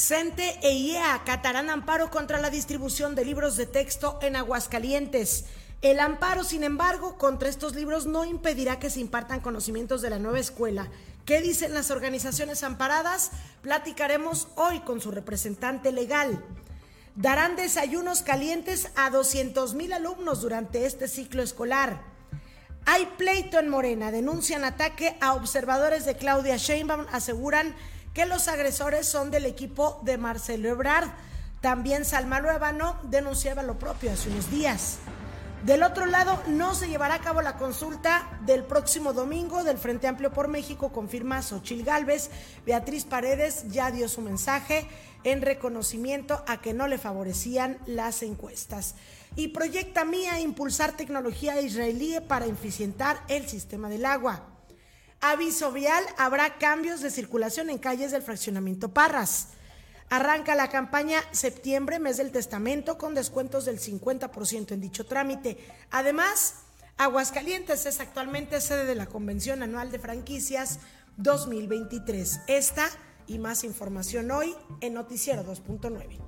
CENTE e IEA acatarán amparo contra la distribución de libros de texto en Aguascalientes. El amparo, sin embargo, contra estos libros no impedirá que se impartan conocimientos de la nueva escuela. ¿Qué dicen las organizaciones amparadas? Platicaremos hoy con su representante legal. Darán desayunos calientes a 200 mil alumnos durante este ciclo escolar. Hay pleito en Morena, denuncian ataque a observadores de Claudia Sheinbaum, aseguran que los agresores son del equipo de Marcelo Ebrard. También Salma Luevano denunciaba lo propio hace unos días. Del otro lado, no se llevará a cabo la consulta del próximo domingo del Frente Amplio por México, confirma Xochil Gálvez. Beatriz Paredes ya dio su mensaje en reconocimiento a que no le favorecían las encuestas. Y proyecta Mía impulsar tecnología israelí para eficientar el sistema del agua. Aviso vial, habrá cambios de circulación en calles del fraccionamiento Parras. Arranca la campaña septiembre, mes del testamento, con descuentos del 50% en dicho trámite. Además, Aguascalientes es actualmente sede de la Convención Anual de Franquicias 2023. Esta y más información hoy en Noticiero 2.9.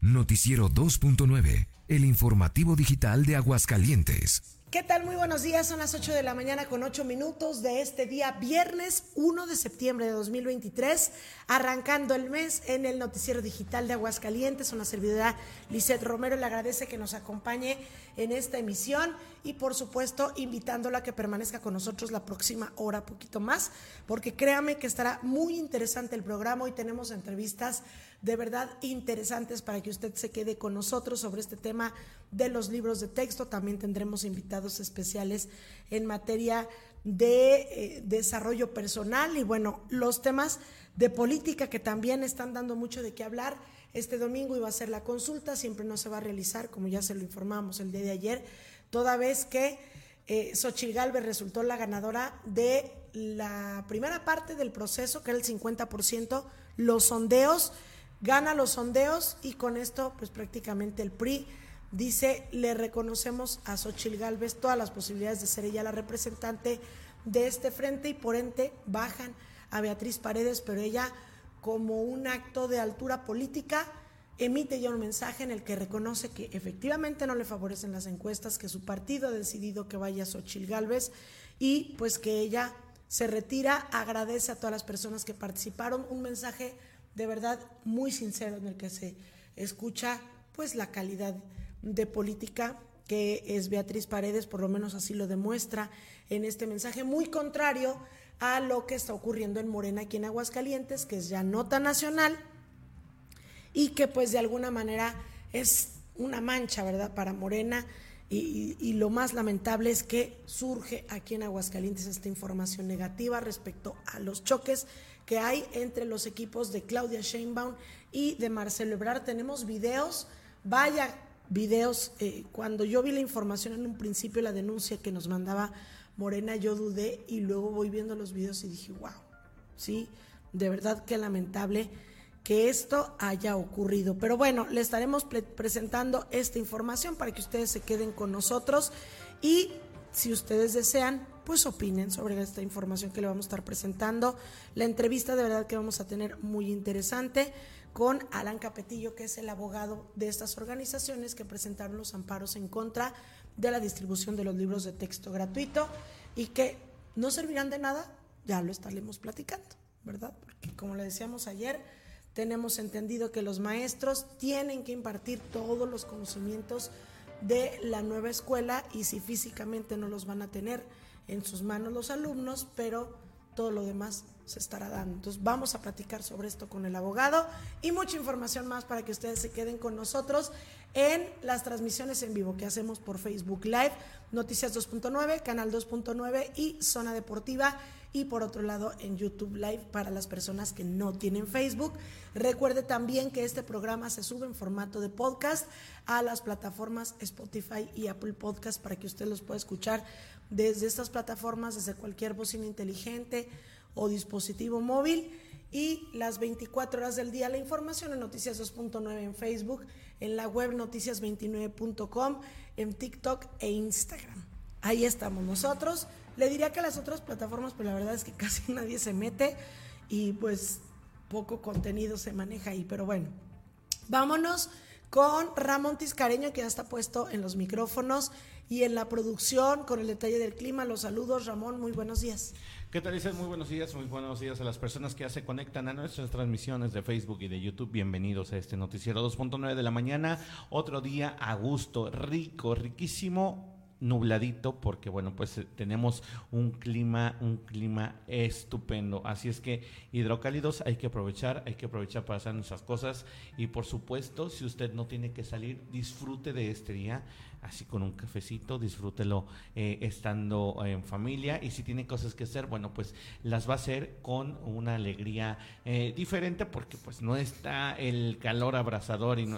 Noticiero 2.9 el informativo digital de Aguascalientes. ¿Qué tal? Muy buenos días. Son las 8 de la mañana con 8 minutos de este día, viernes 1 de septiembre de 2023, arrancando el mes en el noticiero digital de Aguascalientes. Una servidora Lisette Romero le agradece que nos acompañe en esta emisión y por supuesto invitándola a que permanezca con nosotros la próxima hora, poquito más, porque créame que estará muy interesante el programa. y tenemos entrevistas de verdad interesantes para que usted se quede con nosotros sobre este tema de los libros de texto. También tendremos invitados especiales en materia de eh, desarrollo personal y bueno, los temas de política que también están dando mucho de qué hablar. Este domingo iba a ser la consulta, siempre no se va a realizar, como ya se lo informamos el día de ayer, toda vez que eh, Galvez resultó la ganadora de la primera parte del proceso, que era el 50%, los sondeos gana los sondeos y con esto pues prácticamente el PRI dice le reconocemos a Xochil Gálvez todas las posibilidades de ser ella la representante de este frente y por ende bajan a Beatriz Paredes, pero ella como un acto de altura política emite ya un mensaje en el que reconoce que efectivamente no le favorecen las encuestas, que su partido ha decidido que vaya Xochil Gálvez y pues que ella se retira, agradece a todas las personas que participaron, un mensaje de verdad muy sincero en el que se escucha pues la calidad de política que es Beatriz Paredes, por lo menos así lo demuestra en este mensaje, muy contrario a lo que está ocurriendo en Morena aquí en Aguascalientes, que es ya nota nacional y que pues de alguna manera es una mancha, ¿verdad?, para Morena. Y, y, lo más lamentable es que surge aquí en Aguascalientes esta información negativa respecto a los choques que hay entre los equipos de Claudia Sheinbaum y de Marcelo Ebrard. Tenemos videos, vaya videos. Eh, cuando yo vi la información en un principio, la denuncia que nos mandaba Morena, yo dudé y luego voy viendo los videos y dije, wow, sí, de verdad que lamentable que esto haya ocurrido. Pero bueno, le estaremos presentando esta información para que ustedes se queden con nosotros y si ustedes desean, pues opinen sobre esta información que le vamos a estar presentando. La entrevista de verdad que vamos a tener muy interesante con Alan Capetillo, que es el abogado de estas organizaciones que presentaron los amparos en contra de la distribución de los libros de texto gratuito y que no servirán de nada, ya lo estaremos platicando, ¿verdad? Porque como le decíamos ayer, tenemos entendido que los maestros tienen que impartir todos los conocimientos de la nueva escuela y si físicamente no los van a tener, en sus manos los alumnos, pero todo lo demás se estará dando. Entonces vamos a platicar sobre esto con el abogado y mucha información más para que ustedes se queden con nosotros en las transmisiones en vivo que hacemos por Facebook Live, Noticias 2.9, Canal 2.9 y Zona Deportiva y por otro lado en YouTube Live para las personas que no tienen Facebook. Recuerde también que este programa se sube en formato de podcast a las plataformas Spotify y Apple Podcast para que usted los pueda escuchar desde estas plataformas, desde cualquier bocina inteligente o dispositivo móvil y las 24 horas del día la información en Noticias 2.9 en Facebook, en la web noticias29.com, en TikTok e Instagram. Ahí estamos nosotros Le diría que las otras plataformas, pero la verdad es que casi nadie se mete y pues poco contenido se maneja ahí. Pero bueno, vámonos con Ramón Tiscareño, que ya está puesto en los micrófonos y en la producción con el detalle del clima. Los saludos, Ramón, muy buenos días. ¿Qué tal, Lizeth? Muy buenos días, muy buenos días a las personas que ya se conectan a nuestras transmisiones de Facebook y de YouTube. Bienvenidos a este noticiero 2.9 de la mañana. Otro día a gusto, rico, riquísimo nubladito porque bueno pues eh, tenemos un clima un clima estupendo. Así es que hidrocálidos hay que aprovechar hay que aprovechar para hacer nuestras cosas. Y por supuesto si usted no tiene que salir disfrute de este día así con un cafecito, disfrútelo eh, estando en familia y si tiene cosas que hacer, bueno, pues las va a hacer con una alegría eh, diferente porque pues no está el calor abrasador y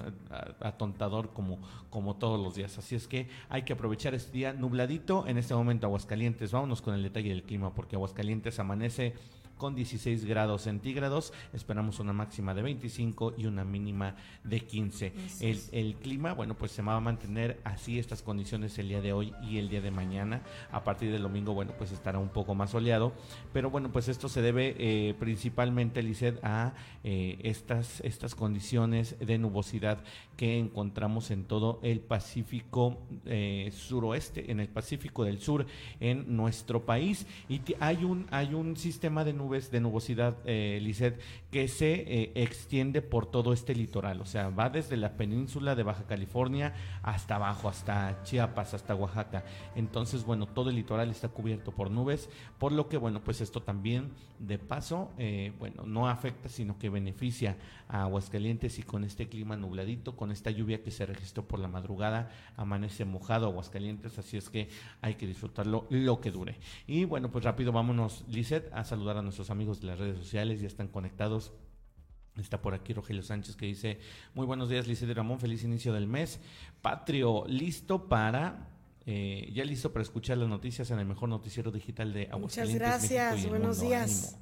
atontador como, como todos los días. Así es que hay que aprovechar este día nubladito, en este momento Aguascalientes, vámonos con el detalle del clima porque Aguascalientes amanece con 16 grados centígrados. Esperamos una máxima de 25 y una mínima de 15. El, el, clima, bueno, pues se va a mantener así estas condiciones el día de hoy y el día de mañana. A partir del domingo, bueno, pues estará un poco más soleado. Pero bueno, pues esto se debe eh, principalmente, Lizeth, a eh, estas, estas condiciones de nubosidad que encontramos en todo el Pacífico eh, suroeste, en el Pacífico del Sur, en nuestro país. Y hay un, hay un sistema de nubes, de nubosidad, eh, que se eh, extiende por todo este litoral. O sea, va desde la península de Baja California hasta abajo, hasta Chiapas, hasta Oaxaca. Entonces, bueno, todo el litoral está cubierto por nubes, por lo que, bueno, pues esto también, de paso, eh, bueno, no afecta, sino que beneficia a Aguascalientes y con este clima nubladito, con esta lluvia que se registró por la madrugada, amanece mojado Aguascalientes, así es que hay que disfrutarlo lo que dure. Y bueno, pues rápido vámonos, Lizeth, a saludar a nuestros amigos de las redes sociales, ya están conectados. Está por aquí Rogelio Sánchez que dice, muy buenos días y Ramón, feliz inicio del mes. Patrio, listo para eh, ya listo para escuchar las noticias en el mejor noticiero digital de Aguascalientes. Muchas gracias, buenos días.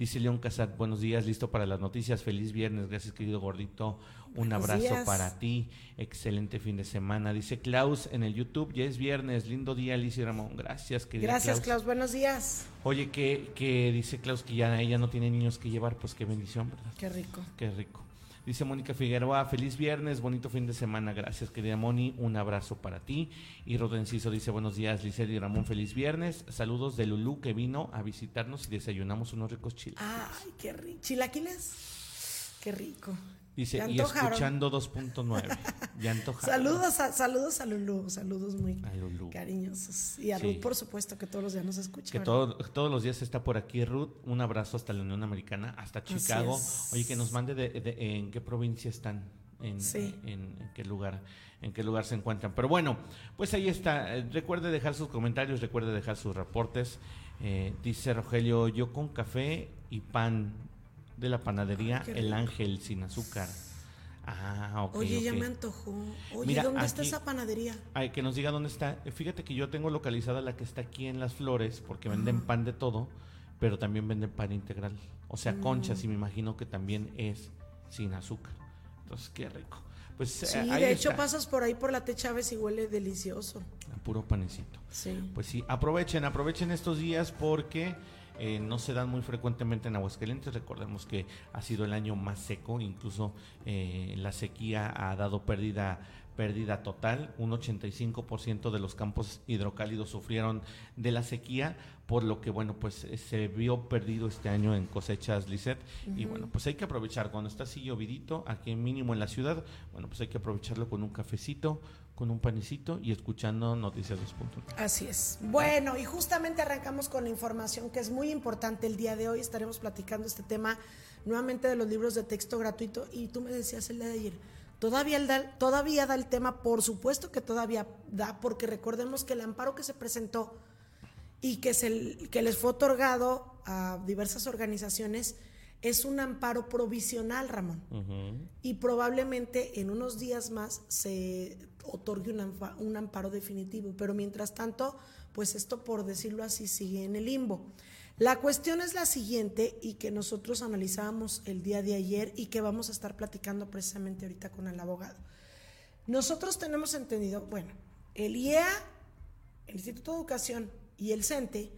Dice León Casat, buenos días, listo para las noticias, feliz viernes, gracias querido gordito, un abrazo para ti, excelente fin de semana. Dice Klaus en el YouTube, ya es viernes, lindo día, Alicia Ramón, gracias querido. Gracias Klaus. buenos días. Oye, que, que dice Klaus que ya ella no tiene niños que llevar, pues qué bendición, ¿verdad? Qué rico. Qué rico. Dice Mónica Figueroa, feliz viernes, bonito fin de semana, gracias querida Moni, un abrazo para ti. Y Rodenciso dice, buenos días, Licel y Ramón, feliz viernes. Saludos de Lulú que vino a visitarnos y desayunamos unos ricos chilaquiles. Ay, qué rico. ¿Chilaquiles? Qué rico. Dice, y escuchando 2.9. Ya saludos a, saludos a Lulu, saludos muy cariñosos. Y a Ruth, por supuesto, que todos los días nos escucha. Que todos los días está por aquí Ruth. Un abrazo hasta la Unión Americana, hasta Chicago. Oye, que nos mande de, en qué provincia están. En, en, qué lugar en qué lugar se encuentran. Pero bueno, pues ahí está. Eh, recuerde dejar sus comentarios, recuerde dejar sus reportes. Eh, dice Rogelio, yo con café y pan de la panadería El Ángel sin azúcar. Ah, ok. Oye, ya me antojó. Oye, ¿dónde está esa panadería? Ay, que nos diga dónde está. Fíjate que yo tengo localizada la que está aquí en Las Flores, porque venden pan de todo, pero también venden pan integral. O sea, mm. conchas, y me imagino que también es sin azúcar. Entonces, qué rico. Pues, sí, eh, de hecho pasas por ahí por la T Chávez y huele delicioso. puro panecito. Sí. Pues sí, aprovechen, aprovechen estos días porque eh, no se dan muy frecuentemente en Aguascalientes. Recordemos que ha sido el año más seco, incluso eh, la sequía ha dado pérdida pérdida total, un 85% de los campos hidrocálidos sufrieron de la sequía, por lo que bueno, pues eh, se vio perdido este año en cosechas Lisset y bueno, pues hay que aprovechar cuando está así llovidito, aquí mínimo en la ciudad, bueno, pues hay que aprovecharlo con un cafecito, con un panecito y escuchando Noticias 2.0. Así es. Bueno, y justamente arrancamos con la información que es muy importante el día de hoy. Estaremos platicando este tema nuevamente de los libros de texto gratuito. Y tú me decías el día de ayer, todavía, da, todavía da el tema, por supuesto que todavía da, porque recordemos que el amparo que se presentó y que, se, que les fue otorgado a diversas organizaciones es un amparo provisional, Ramón. Y probablemente en unos días más se otorgue un, amparo definitivo. Pero mientras tanto, pues esto, por decirlo así, sigue en el limbo. La cuestión es la siguiente y que nosotros analizábamos el día de ayer y que vamos a estar platicando precisamente ahorita con el abogado. Nosotros tenemos entendido, bueno, el IEA, el Instituto de Educación y el CENTE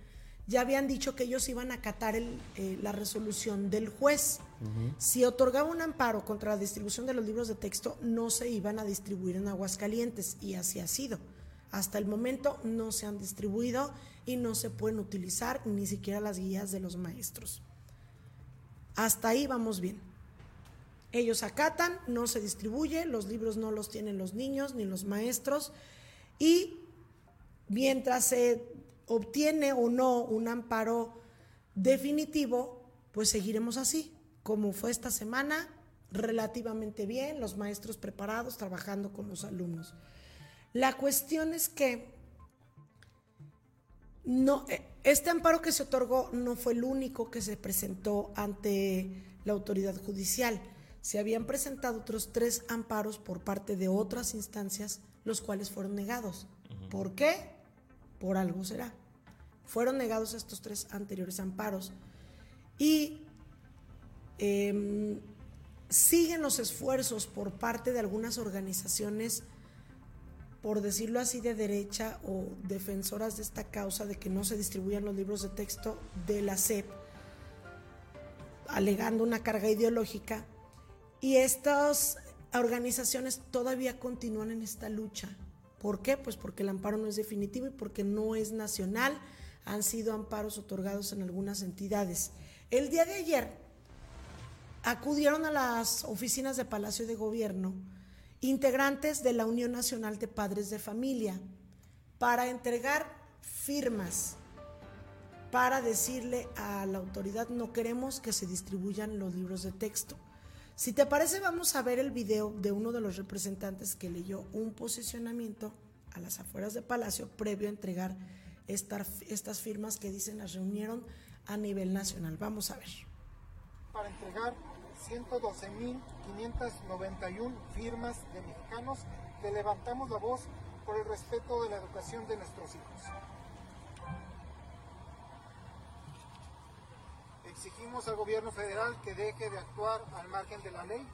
ya habían dicho que ellos iban a acatar el, eh, la resolución del juez. Si otorgaba un amparo contra la distribución de los libros de texto, no se iban a distribuir en Aguascalientes y así ha sido. Hasta el momento no se han distribuido y no se pueden utilizar ni siquiera las guías de los maestros. Hasta ahí vamos bien. Ellos acatan, no se distribuye, los libros no los tienen los niños ni los maestros y mientras se obtiene o no un amparo definitivo, pues seguiremos así, como fue esta semana, relativamente bien, los maestros preparados, trabajando con los alumnos. La cuestión es que no, eh, este amparo que se otorgó no fue el único que se presentó ante la autoridad judicial. Se habían presentado otros tres amparos por parte de otras instancias, los cuales fueron negados. ¿Por qué? Por algo será. Fueron negados estos tres anteriores amparos. Y em, siguen los esfuerzos por parte de algunas organizaciones por decirlo así, de derecha o defensoras de esta causa de que no se distribuyan los libros de texto de la SEP, alegando una carga ideológica. Y estas organizaciones todavía continúan en esta lucha. ¿Por qué? Pues porque el amparo no es definitivo y porque no es nacional. Han sido amparos otorgados en algunas entidades. El día de ayer acudieron a las oficinas de Palacio de Gobierno integrantes de la Unión Nacional de Padres de Familia para entregar firmas para decirle a la autoridad no queremos que se distribuyan los libros de texto. Si te parece, vamos a ver el video de uno de los representantes que leyó un posicionamiento a las afueras de Palacio previo a entregar estas firmas que dicen las reunieron a nivel nacional. Vamos a ver. Para entregar 112.591 firmas de mexicanos que levantamos la voz por el respeto de la educación de nuestros hijos. Exigimos al gobierno federal que deje de actuar al margen de la ley,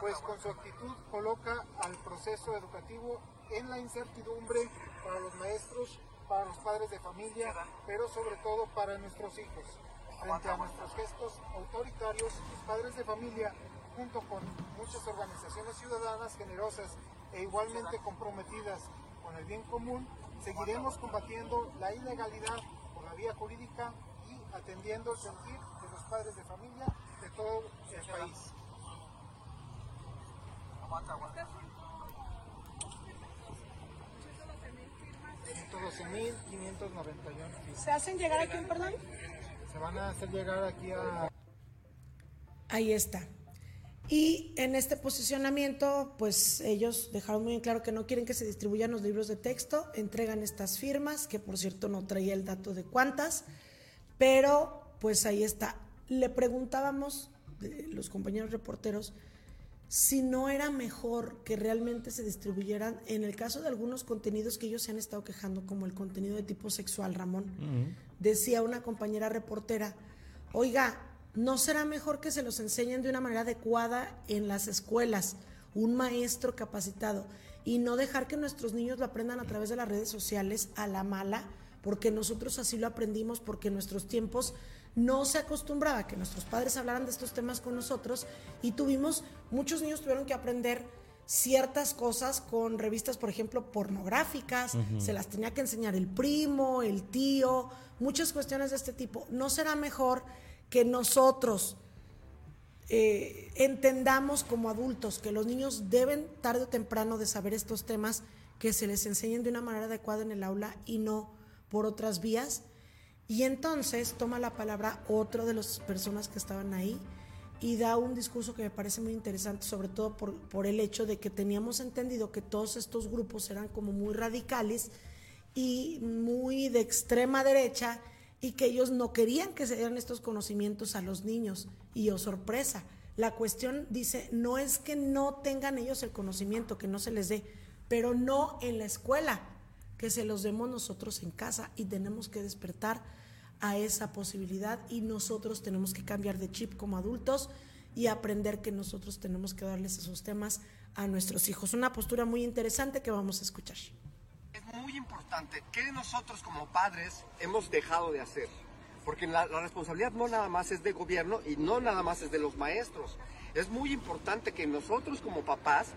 pues con su actitud coloca al proceso educativo en la incertidumbre para los maestros, para los padres de familia, pero sobre todo para nuestros hijos. Frente a nuestros gestos autoritarios, los padres de familia, junto con muchas organizaciones ciudadanas generosas e igualmente comprometidas con el bien común, seguiremos combatiendo la ilegalidad por la vía jurídica y atendiendo el sentir padres de familia de todo el país. ¿Se hacen llegar aquí, perdón? se van a hacer llegar aquí a... Ahí está. Y en este posicionamiento, pues ellos dejaron muy claro que no quieren que se distribuyan los libros de texto, entregan estas firmas, que por cierto no traía el dato de cuántas, pero pues ahí está. Le preguntábamos, los compañeros reporteros, si no era mejor que realmente se distribuyeran, en el caso de algunos contenidos que ellos se han estado quejando, como el contenido de tipo sexual, Ramón, decía una compañera reportera, oiga, ¿no será mejor que se los enseñen de una manera adecuada en las escuelas, un maestro capacitado, y no dejar que nuestros niños lo aprendan a través de las redes sociales a la mala, porque nosotros así lo aprendimos, porque nuestros tiempos no se acostumbraba a que nuestros padres hablaran de estos temas con nosotros y tuvimos, muchos niños tuvieron que aprender ciertas cosas con revistas, por ejemplo, pornográficas, se las tenía que enseñar el primo, el tío, muchas cuestiones de este tipo. ¿No será mejor que nosotros eh, entendamos como adultos que los niños deben tarde o temprano de saber estos temas, que se les enseñen de una manera adecuada en el aula y no por otras vías? Y entonces toma la palabra otro de las personas que estaban ahí y da un discurso que me parece muy interesante, sobre todo por, por, el hecho de que teníamos entendido que todos estos grupos eran como muy radicales y muy de extrema derecha y que ellos no querían que se dieran estos conocimientos a los niños. Y oh sorpresa, la cuestión dice, no es que no tengan ellos el conocimiento, que no se les dé, pero no en la escuela, que se los demos nosotros en casa y tenemos que despertar a esa posibilidad y nosotros tenemos que cambiar de chip como adultos y aprender que nosotros tenemos que darles esos temas a nuestros hijos. Una postura muy interesante que vamos a escuchar. muy importante. ¿Qué nosotros como padres hemos dejado de hacer? Porque la, la responsabilidad no nada más es del gobierno y no nada más es de los maestros. Es muy importante que nosotros como papás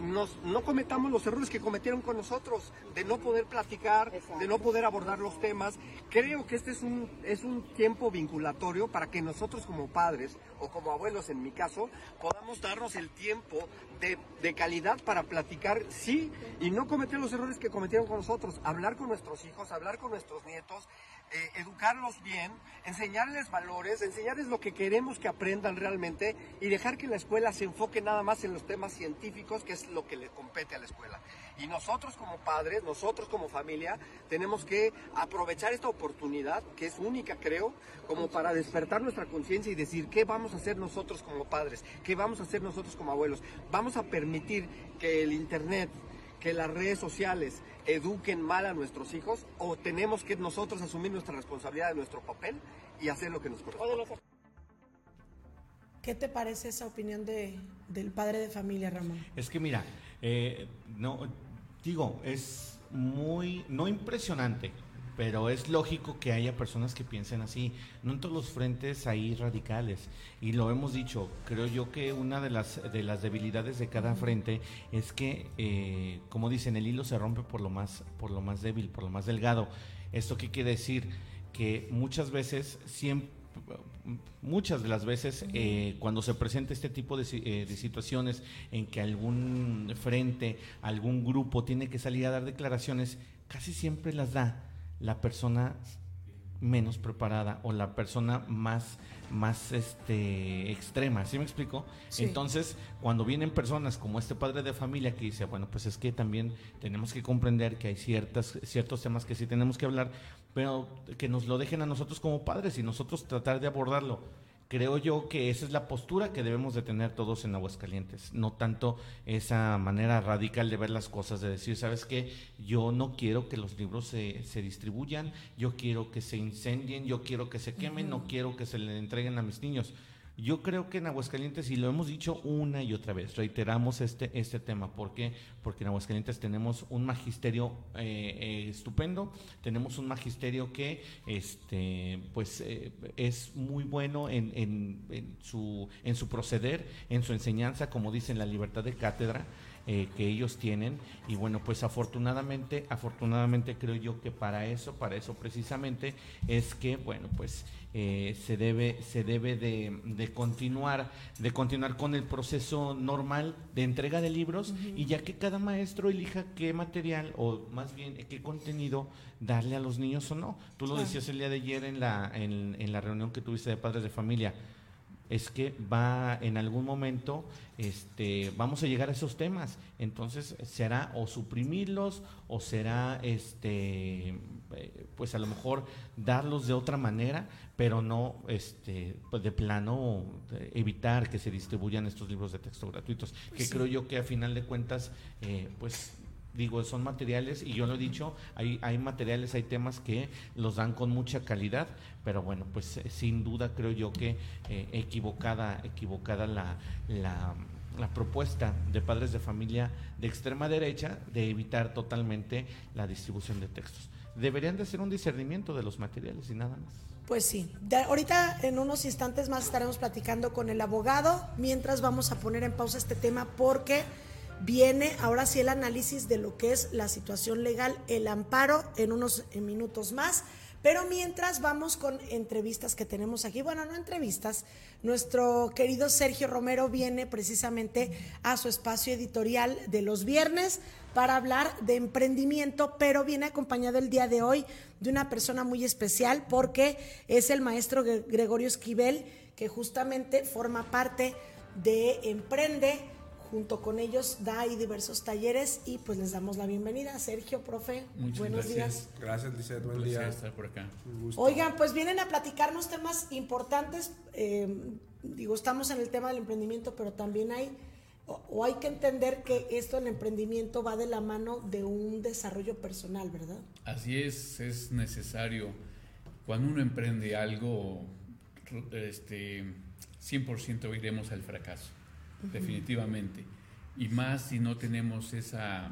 no cometamos los errores que cometieron con nosotros, de no poder platicar, de no poder abordar los temas. Creo que este es un, es un tiempo vinculatorio para que nosotros como padres o como abuelos en mi caso, podamos darnos el tiempo de, de calidad para platicar, sí, y no cometer los errores que cometieron con nosotros, hablar con nuestros hijos, hablar con nuestros nietos eh, educarlos bien, enseñarles valores, enseñarles lo que queremos que aprendan realmente y dejar que la escuela se enfoque nada más en los temas científicos, que es lo que le compete a la escuela. Y nosotros como padres, nosotros como familia, tenemos que aprovechar esta oportunidad, que es única creo, como para despertar nuestra conciencia y decir qué vamos a hacer nosotros como padres, qué vamos a hacer nosotros como abuelos. Vamos a permitir que el Internet, que las redes sociales, eduquen mal a nuestros hijos o tenemos que nosotros asumir nuestra responsabilidad de nuestro papel y hacer lo que nos corresponde. ¿Qué te parece esa opinión de, del padre de familia, Ramón? Es que mira, eh, no, digo, es muy, no impresionante, pero es lógico que haya personas que piensen así. No en todos los frentes hay radicales. Y lo hemos dicho, creo yo que una de las, de las debilidades de cada frente es que, eh, como dicen, el hilo se rompe por lo, más, por lo más débil, por lo más delgado. ¿Esto qué quiere decir? Que muchas veces, siempre muchas de las veces eh, cuando se presenta este tipo de, eh, de, situaciones en que algún frente, algún grupo tiene que salir a dar declaraciones, casi siempre las da la persona menos preparada o la persona más más este extrema, ¿sí me explico? Sí. Entonces, cuando vienen personas como este padre de familia que dice, bueno, pues es que también tenemos que comprender que hay ciertas ciertos temas que sí tenemos que hablar, pero que nos lo dejen a nosotros como padres y nosotros tratar de abordarlo creo yo que esa es la postura que debemos de tener todos en Aguascalientes, no tanto esa manera radical de ver las cosas, de decir, ¿sabes qué? Yo no quiero que los libros se, se distribuyan, yo quiero que se incendien, yo quiero que se quemen, uh -huh. no quiero que se le entreguen a mis niños. Yo creo que en Aguascalientes, y lo hemos dicho una y otra vez, reiteramos este, este tema. ¿Por qué? Porque en Aguascalientes tenemos un magisterio eh, eh, estupendo, tenemos un magisterio que este, pues, eh, es muy bueno en, en, en, su, en su proceder, en su enseñanza, como dicen, la libertad de cátedra. Eh, que ellos tienen y bueno pues afortunadamente afortunadamente creo yo que para eso para eso precisamente es que bueno pues eh, se debe se debe de, de, continuar de continuar con el proceso normal de entrega de libros uh -huh. y ya que cada maestro elija qué material o más bien qué contenido darle a los niños o no. Tú lo decías el día de ayer en la en, en la reunión que tuviste de padres de familia es que va en algún momento este vamos a llegar a esos temas entonces será o suprimirlos o será este pues a lo mejor darlos de otra manera pero no este pues de plano evitar que se distribuyan estos libros de texto gratuitos que sí. creo yo que a final de cuentas eh, pues digo, son materiales, y yo lo he dicho, hay, hay materiales, hay temas que los dan con mucha calidad, pero bueno, pues eh, sin duda creo yo que eh, equivocada, equivocada la, la, la, propuesta de padres de familia de extrema derecha de evitar totalmente la distribución de textos. Deberían de hacer un discernimiento de los materiales y nada más. Pues sí, ahorita en unos instantes más estaremos platicando con el abogado, mientras vamos a poner en pausa este tema porque viene ahora sí el análisis de lo que es la situación legal, el amparo en unos minutos más. Pero mientras vamos con entrevistas que tenemos aquí, bueno, no entrevistas, nuestro querido Sergio Romero viene precisamente a su espacio editorial de los viernes para hablar de emprendimiento, pero viene acompañado el día de hoy de una persona muy especial porque es el maestro Gregorio Esquivel, que justamente forma parte de Emprende junto con ellos da ahí diversos talleres y pues les damos la bienvenida. Sergio, profe, Muchas buenos gracias. días. Gracias, Lizeth, buen día. estar por acá. Oigan, pues vienen a platicarnos temas importantes. Eh, digo, estamos en el tema del emprendimiento, pero también hay, o, o, hay que entender que esto, el emprendimiento, va de la mano de un desarrollo personal, ¿verdad? Así es, es necesario. Cuando uno emprende algo, este, 100% iremos al fracaso definitivamente. Y más si no tenemos esa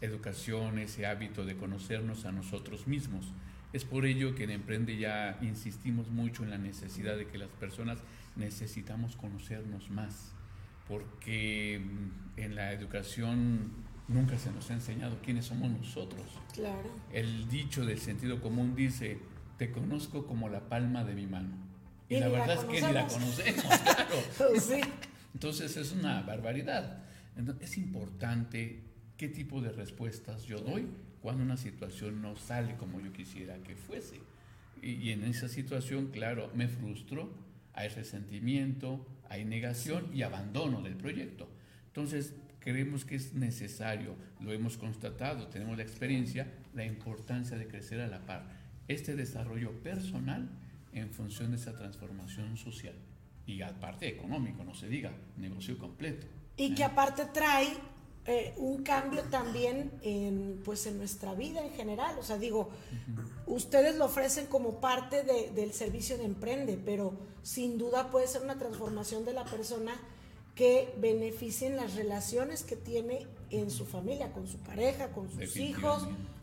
educación, ese hábito de conocernos a nosotros mismos. Es por ello que en Emprende ya insistimos mucho en la necesidad de que las personas necesitamos conocernos más, porque mm, en la educación nunca se nos ha enseñado quiénes somos nosotros. Claro. El dicho del sentido común dice, te conozco como la palma de mi mano. Y, la verdad es que ni la conocemos, claro. sí. Entonces es una barbaridad. Es importante qué tipo de respuestas yo doy cuando una situación no sale como yo quisiera que fuese. Y, y en esa situación, claro, me frustro, hay resentimiento, hay negación y abandono del proyecto. Entonces, creemos que es necesario, lo hemos constatado, tenemos la experiencia, la importancia de crecer a la par. Este desarrollo personal en función de esa transformación social y aparte económico, no se diga, negocio completo. Y que aparte trae eh, un cambio también en, pues en nuestra vida en general. O sea, digo, ustedes lo ofrecen como parte de, del servicio de Emprende, pero sin duda puede ser una transformación de la persona que beneficien las relaciones que tiene en su familia, con su pareja, con sus hijos, eh,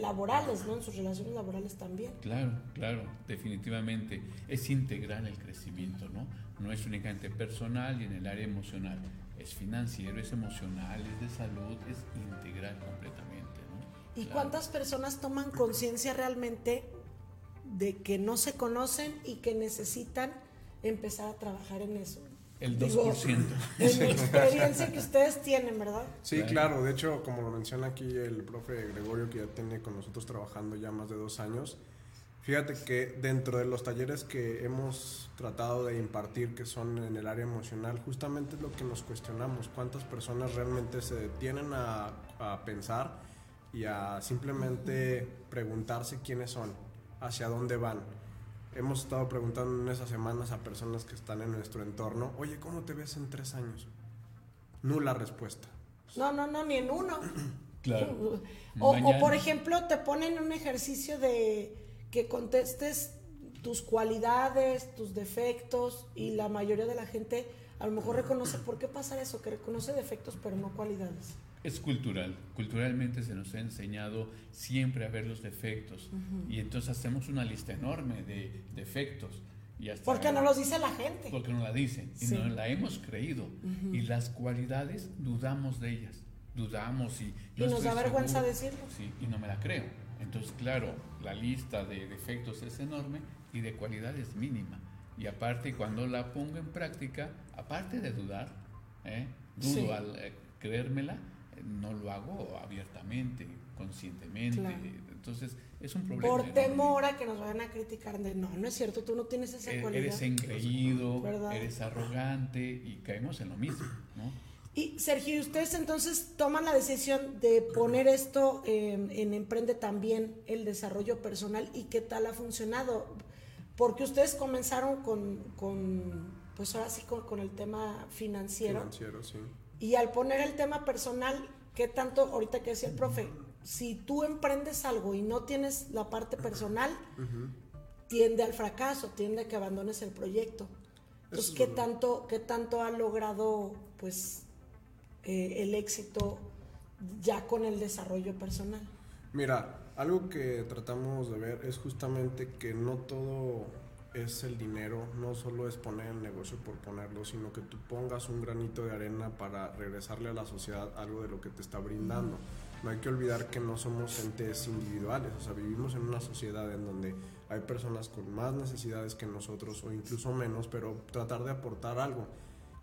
laborales, ¿no? En sus relaciones laborales también. Claro, claro, definitivamente. Es integral el crecimiento, ¿no? No es únicamente personal y en el área emocional. Es financiero, es emocional, es de salud, es integral completamente, ¿no? ¿Y cuántas personas toman conciencia realmente de que no se conocen y que necesitan empezar a trabajar en eso? El 2%. en la experiencia que ustedes tienen, ¿verdad? Sí, claro. De hecho, como lo menciona aquí el profe Gregorio, que ya tiene con nosotros trabajando ya más de dos años, fíjate que dentro de los talleres que hemos tratado de impartir, que son en el área emocional, justamente es lo que nos cuestionamos, cuántas personas realmente se detienen a, a pensar y a simplemente preguntarse quiénes son, hacia dónde van hemos estado preguntando en esas semanas a personas que están en nuestro entorno, oye, ¿cómo te ves en tres años? Nula respuesta. No, no, no, ni en uno. Claro. O, o, por ejemplo, te ponen un ejercicio de que contestes tus cualidades, tus defectos, y la mayoría de la gente a lo mejor reconoce, ¿por qué pasa eso? Que reconoce defectos pero no cualidades. Es cultural. Culturalmente se nos ha enseñado siempre a ver los defectos. Y entonces hacemos una lista enorme de defectos. Y hasta porque no los dice la gente. Porque no la dicen. Y no la hemos creído. Y las cualidades dudamos de ellas. Dudamos y... y nos da vergüenza decirlo. Sí, y no me la creo. Entonces, claro, la lista de defectos es enorme y de cualidades mínima. Y aparte, cuando la pongo en práctica, aparte de dudar, ¿eh? dudo al eh, creérmela, no lo hago abiertamente, conscientemente. Entonces, es un problema. Por temor a que nos vayan a criticar de no, no es cierto, tú no tienes esa eres, cualidad. Eres engreído, eres arrogante y caemos en lo mismo, ¿no? Y Sergio, ustedes entonces toman la decisión de poner esto en, en Emprende también el desarrollo personal y qué tal ha funcionado. Porque ustedes comenzaron con, con pues ahora sí con, con el tema financiero. Financiero, sí. Y al poner el tema personal, ¿qué tanto, ahorita que decía el profe, si tú emprendes algo y no tienes la parte personal, tiende al fracaso, tiende a que abandones el proyecto. Entonces, ¿qué tanto, ¿qué tanto ha logrado pues eh, el éxito ya con el desarrollo personal? Mira, algo que tratamos de ver es justamente que no todo es el dinero, no solo es poner el negocio por ponerlo, sino que tú pongas un granito de arena para regresarle a la sociedad algo de lo que te está brindando. No hay que olvidar que no somos entes individuales, o sea, vivimos en una sociedad en donde hay personas con más necesidades que nosotros o incluso menos, pero tratar de aportar algo.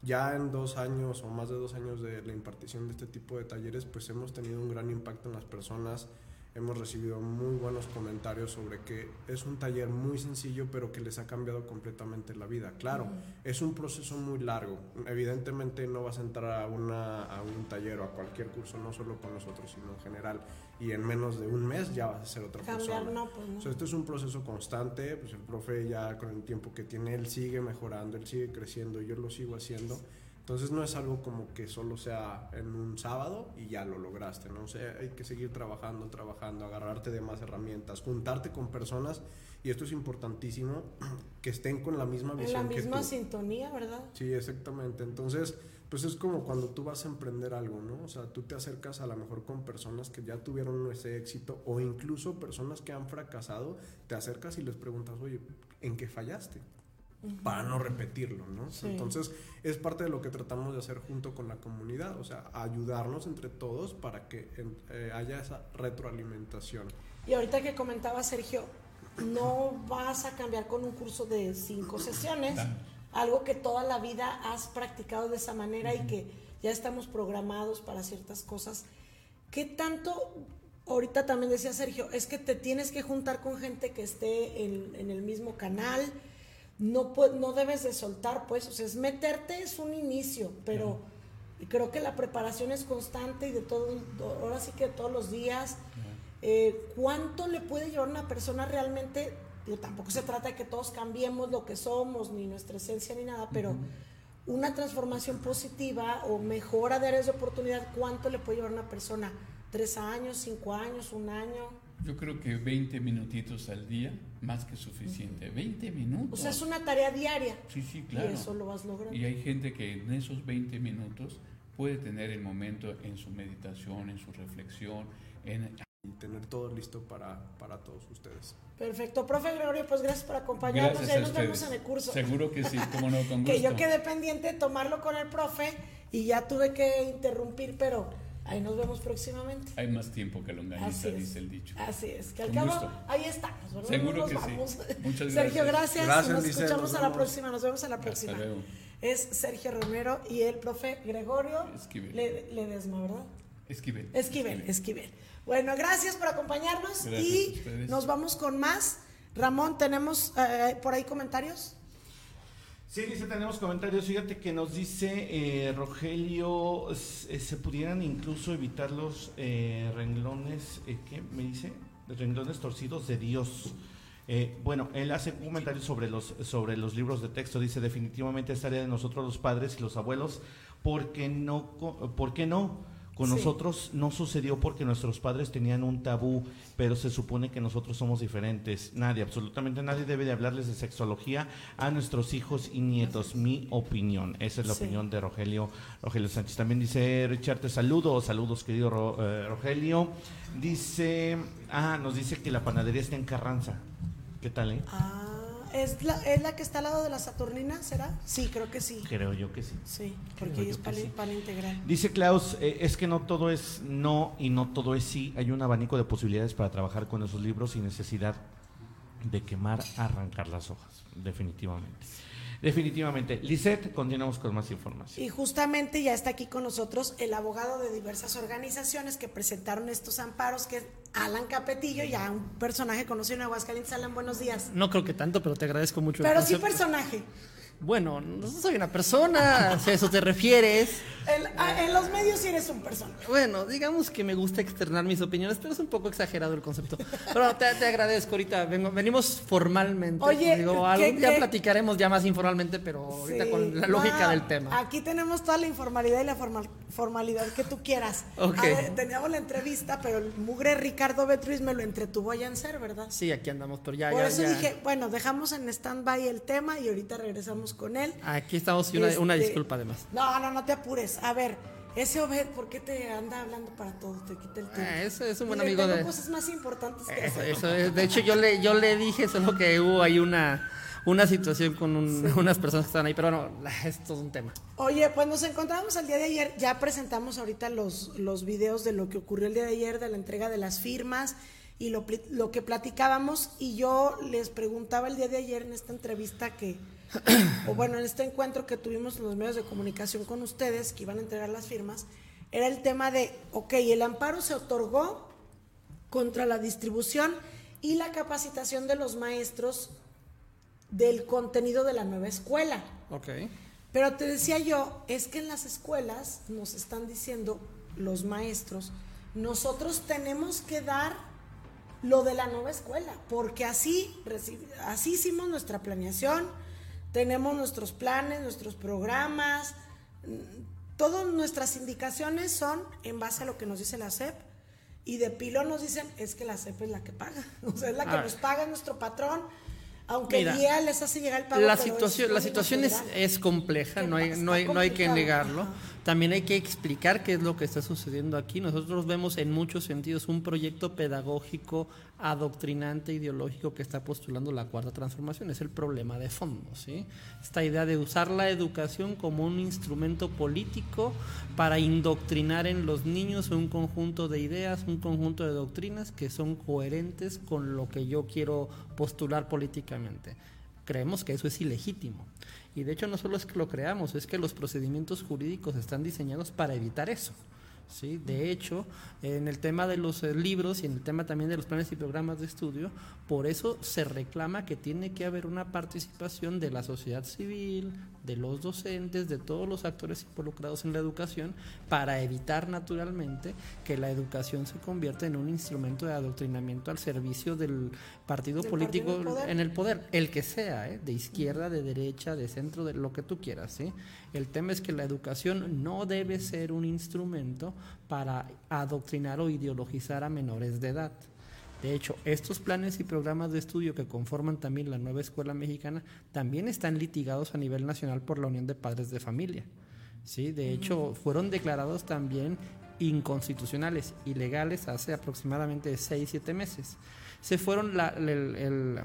Ya en dos años o más de dos años de la impartición de este tipo de talleres, pues hemos tenido un gran impacto en las personas, hemos recibido muy buenos comentarios sobre que es un taller muy sencillo pero que les ha cambiado completamente la vida. Claro, es un proceso muy largo. Evidentemente no vas a entrar a, una, a un taller o a cualquier curso, no solo con nosotros, sino en general. Y en menos de un mes ya vas a ser otra Cambiar, persona. no, pues no. Esto es un proceso constante, pues el profe ya con el tiempo que tiene, él sigue mejorando, él sigue creciendo, yo lo sigo haciendo. Entonces no es algo como que solo sea en un sábado y ya lo lograste, ¿no? O sea, hay que seguir trabajando, trabajando, agarrarte de más herramientas, juntarte con personas y esto es importantísimo, que estén con la misma visión. En la misma que tú. sintonía, ¿verdad? Sí, exactamente. Entonces, pues es como cuando tú vas a emprender algo, ¿no? O sea, tú te acercas a lo mejor con personas que ya tuvieron ese éxito o incluso personas que han fracasado, te acercas y les preguntas, oye, ¿en qué fallaste? Para no repetirlo, ¿no? Sí. Entonces, es parte de lo que tratamos de hacer junto con la comunidad, o sea, ayudarnos entre todos para que eh, haya esa retroalimentación. Y ahorita que comentaba Sergio, no vas a cambiar con un curso de cinco sesiones, algo que toda la vida has practicado de esa manera y que ya estamos programados para ciertas cosas. ¿Qué tanto, ahorita también decía Sergio, es que te tienes que juntar con gente que esté en, en el mismo canal? No, no debes de soltar, pues, o sea, es meterte es un inicio, pero creo que la preparación es constante y de todo, ahora sí que todos los días. Eh, ¿Cuánto le puede llevar una persona realmente? Digo, tampoco se trata de que todos cambiemos lo que somos, ni nuestra esencia, ni nada, pero uh -huh. una transformación positiva o mejora de áreas de oportunidad, ¿cuánto le puede llevar una persona? ¿Tres años, cinco años, un año? Yo creo que 20 minutitos al día, más que suficiente. 20 minutos. O sea, es una tarea diaria. Sí, sí, claro. Y eso lo vas logrando. Y hay gente que en esos 20 minutos puede tener el momento en su meditación, en su reflexión, en y tener todo listo para, para todos ustedes. Perfecto, profe Gregorio, pues gracias por acompañarnos. Gracias ya a nos ustedes. vemos en el curso. Seguro que sí, cómo no, con gusto. que yo quedé pendiente de tomarlo con el profe y ya tuve que interrumpir, pero ahí nos vemos próximamente. Hay más tiempo que longaniza, dice el dicho. Así es, que al Con cabo gusto. ahí estamos, ¿verdad? Seguro nos que vamos. sí. Muchas Sergio, gracias. gracias. Gracias, nos escuchamos nos a la próxima, nos vemos a la próxima. luego. Es Sergio Romero y el profe Gregorio Esquivel. Le- Ledesma, ¿verdad? Esquivel. Esquivel, Esquivel. Bueno, gracias por acompañarnos Gracias y nos vamos con más. Ramón, ¿tenemos eh, por ahí comentarios? Sí, dice, tenemos comentarios. Fíjate que nos dice eh, Rogelio, eh, se pudieran incluso evitar los eh, renglones, eh, ¿qué me dice? Renglones torcidos de Dios. Eh, bueno, él hace un comentario sobre los, sobre los libros de texto. Dice, definitivamente es tarea de nosotros los padres y los abuelos, porque no, co- ¿por qué no? Con Sí. nosotros no sucedió porque nuestros padres tenían un tabú, pero se supone que nosotros somos diferentes. Nadie, absolutamente nadie debe de hablarles de sexología a nuestros hijos y nietos. Mi opinión. Esa es la Sí. opinión de Rogelio, Rogelio Sánchez. También dice Richard, te saludo. Saludos, querido Ro- eh, Rogelio. Dice, ah, nos dice que la panadería está en Carranza. ¿Qué tal, eh? Ah, ¿es la, ¿es la que está al lado de la Saturnina, será? Sí, creo que sí. Creo yo que sí. Sí, porque Creo es pan, sí. pan integral. Dice Klaus, eh, es que no todo es no y no todo es sí. Hay un abanico de posibilidades para trabajar con esos libros sin necesidad de quemar, arrancar las hojas. Definitivamente. Definitivamente. Lisette, continuamos con más información. Y justamente ya está aquí con nosotros el abogado de diversas organizaciones que presentaron estos amparos, que es Alan Capetillo, ya un personaje conocido en Aguascalientes. Alan, buenos días. No creo que tanto, pero te agradezco mucho. el Pero sí personaje. Bueno, no soy una persona, si a eso te refieres. El- a- en los medios sí eres un personaje. Bueno, digamos que me gusta externar mis opiniones, pero es un poco exagerado el concepto. Pero te, te agradezco ahorita, vengo- venimos formalmente. Oye, Digo, ¿qué- algún día qué? platicaremos ya más informalmente, pero ahorita Sí. con la lógica del tema. Aquí tenemos toda la informalidad y la formal- formalidad que tú quieras. Ok. A ver, teníamos la entrevista, pero el mugre Ricardo Betruis me lo entretuvo allá en ser, ¿verdad? Sí, aquí andamos, pero ya, Por ya, eso ya. dije, bueno, dejamos en stand-by el tema y ahorita regresamos con él. Aquí estamos y una, una Este, disculpa además. No, no, no te apures. A ver, ese Obed, ¿por qué te anda hablando para todo? Te quita el tiempo. Ah, ese es un buen amigo tengo de- cosas más importantes que Eso, hacer. eso es. De hecho, yo le, yo le dije solo que hubo ahí una, una situación con un- unas personas que estaban ahí, pero bueno, es todo un tema. Oye, pues nos encontramos el día de ayer, ya presentamos ahorita los, los videos de lo que ocurrió el día de ayer, de la entrega de las firmas y lo, lo que platicábamos y yo les preguntaba el día de ayer en esta entrevista que, o bueno, en este encuentro que tuvimos los medios de comunicación con ustedes que iban a entregar las firmas, era el tema de, ok, el amparo se otorgó contra la distribución y la capacitación de los maestros del contenido de la nueva escuela. Ok. Pero te decía yo, es que en las escuelas nos están diciendo los maestros, nosotros tenemos que dar lo de la nueva escuela, porque así, así hicimos nuestra planeación, tenemos nuestros planes, nuestros programas, todas nuestras indicaciones son en base a lo que nos dice la SEP y de pilón nos dicen es que la SEP es la que paga, o sea, es la que Ah. nos paga nuestro patrón, aunque Mira, día les hace llegar el pago. La situación, es la situación es, es compleja, no hay, no hay, no hay que negarlo. Ajá. También hay que explicar qué es lo que está sucediendo aquí. Nosotros vemos en muchos sentidos un proyecto pedagógico, adoctrinante, ideológico que está postulando la cuarta transformación. Es el problema de fondo, ¿sí? Esta idea de usar la educación como un instrumento político para indoctrinar en los niños un conjunto de ideas, un conjunto de doctrinas que son coherentes con lo que yo quiero postular políticamente creemos que eso es ilegítimo. Y de hecho no solo es que lo creamos, es que los procedimientos jurídicos están diseñados para evitar eso. ¿sí? De hecho, en el tema de los eh, libros y en el tema también de los planes y programas de estudio, por eso se reclama que tiene que haber una participación de la sociedad civil, de los docentes, de todos los actores involucrados en la educación, para evitar naturalmente que la educación se convierta en un instrumento de adoctrinamiento al servicio del partido Del político partido en el poder. en el poder, el que sea, ¿eh? de izquierda, de derecha, de centro, de lo que tú quieras. ¿sí? El tema es que la educación no debe ser un instrumento para adoctrinar o ideologizar a menores de edad. De hecho, estos planes y programas de estudio que conforman también la nueva escuela mexicana también están litigados a nivel nacional por la Unión de Padres de Familia. ¿sí? De hecho, fueron declarados también inconstitucionales, ilegales, hace aproximadamente 6, 7 meses. Se fueron, la- el, el-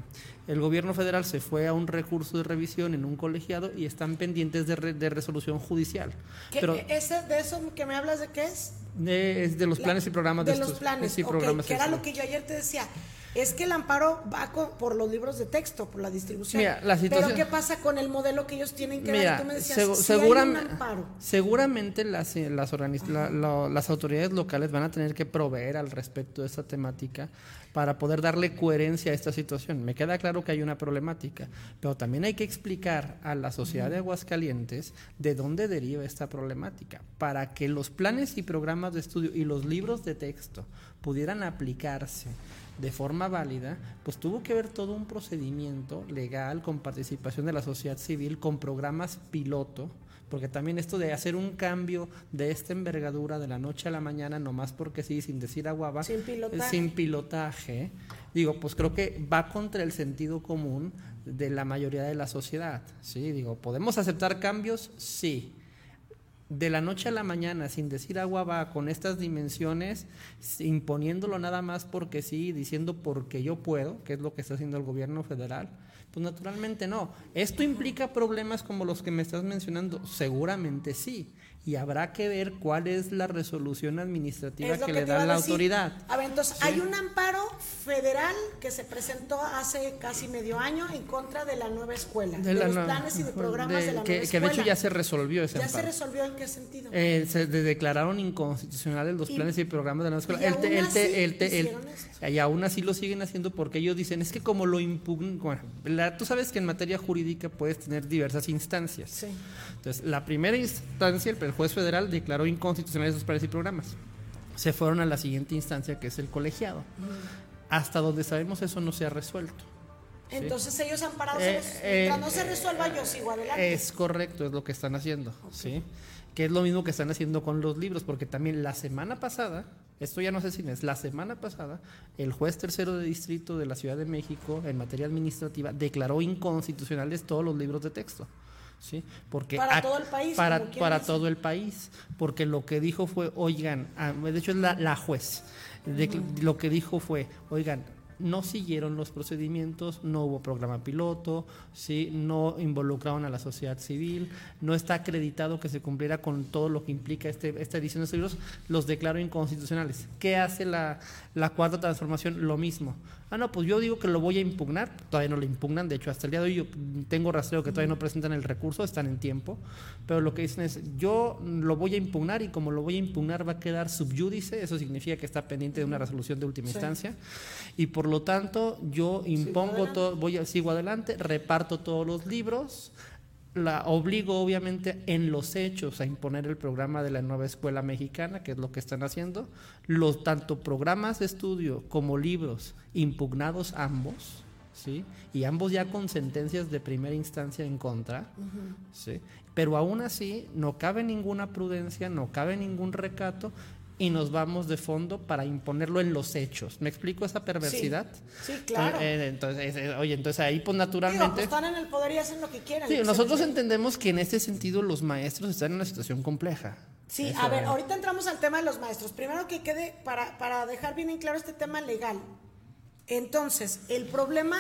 el gobierno federal se fue a un recurso de revisión en un colegiado y están pendientes de, re- de resolución judicial. ¿Qué- Pero ese, ¿De eso que me hablas de qué es? de, es de los La- planes y programas de, de los planes, y ok, programas que era lo que yo ayer te decía. Es que el amparo va co- por los libros de texto, por la distribución. Mira, la situación- Pero ¿qué pasa con el modelo que ellos tienen que dar? Mira, tú me decías, hay un amparo. seguramente las, eh, las, la- las autoridades locales van a tener que proveer al respecto de esta temática para poder darle coherencia a esta situación. Me queda claro que hay una problemática, pero también hay que explicar a la sociedad de Aguascalientes de dónde deriva esta problemática, para que los planes y programas de estudio y los libros de texto pudieran aplicarse de forma válida, pues tuvo que haber todo un procedimiento legal con participación de la sociedad civil, con programas piloto, porque también esto de hacer un cambio de esta envergadura de la noche a la mañana, nomás porque sí, sin decir agua va, Sin pilotaje. sin pilotaje, digo, pues creo que va contra el sentido común de la mayoría de la sociedad, ¿sí? Digo, ¿podemos aceptar cambios? Sí. De la noche a la mañana, sin decir agua va, con estas dimensiones, imponiéndolo nada más porque sí, diciendo porque yo puedo, que es lo que está haciendo el gobierno federal, pues naturalmente no. ¿Esto implica problemas como los que me estás mencionando? Seguramente sí. Y habrá que ver cuál es la resolución administrativa que, que le da la decir. autoridad. A ver, entonces, hay un amparo federal que se presentó hace casi medio año en contra de la nueva escuela, de, la los nueva- planes y de programas de, de- la que, nueva que de hecho escuela. ya se resolvió ese ¿Ya se resolvió en qué sentido? Eh, se de- declararon inconstitucionales los Y- planes y programas de la escuela. y El aún te- así el te- el-. Y aún así lo siguen haciendo porque ellos dicen, es que como lo impugnan, bueno, la- tú sabes que en materia jurídica puedes tener diversas instancias. Sí. Entonces, la primera instancia, el juez federal declaró inconstitucionales esos planes y programas. Se fueron a la siguiente instancia, que es el colegiado. Hasta donde sabemos eso no se ha resuelto. ¿sí? Entonces ellos han parado, Eh, se- eh, mientras no se resuelva yo sigo adelante. Es correcto, es lo que están haciendo, ¿sí? Que es lo mismo que están haciendo con los libros, porque también la semana pasada, esto ya no sé si es, la semana pasada, el juez tercero de distrito de la Ciudad de México en materia administrativa declaró inconstitucionales todos los libros de texto. ¿Sí? Porque Para todo el país, Para, para todo el país. Porque lo que dijo fue, oigan, ah, de hecho es la, la juez, de- lo que dijo fue, oigan, no siguieron los procedimientos, no hubo programa piloto, ¿sí? no involucraron a la sociedad civil, no está acreditado que se cumpliera con todo lo que implica este, esta edición de estos libros, los declaro inconstitucionales. ¿Qué hace la, la cuarta transformación? Lo mismo. Ah, no, pues yo digo que lo voy a impugnar, todavía no lo impugnan, de hecho hasta el día de hoy yo tengo rastreo que todavía no presentan el recurso, están en tiempo, pero lo que dicen es, yo lo voy a impugnar y como lo voy a impugnar va a quedar subyúdice, eso significa que está pendiente de una resolución de última instancia, y por lo tanto yo impongo todo, voy a, sigo adelante, reparto todos los libros, la obligo obviamente en los hechos a imponer el programa de la nueva escuela mexicana, que es lo que están haciendo, los tanto programas de estudio como libros impugnados ambos, ¿sí? Y ambos ya con sentencias de primera instancia en contra, ¿sí? Pero aún así no cabe ninguna prudencia, no cabe ningún recato y nos vamos de fondo para imponerlo en los hechos. ¿Me explico esa perversidad? Sí, claro. Eh, entonces, eh, oye, entonces ahí pues Digo, naturalmente... pues están en el poder y hacen lo que quieran. Sí, nosotros entendemos que en este sentido los maestros están en una situación compleja. Sí, Eso, a ver, eh. ahorita entramos al tema de los maestros. Primero que quede, para, para dejar bien en claro este tema legal. Entonces, el problema,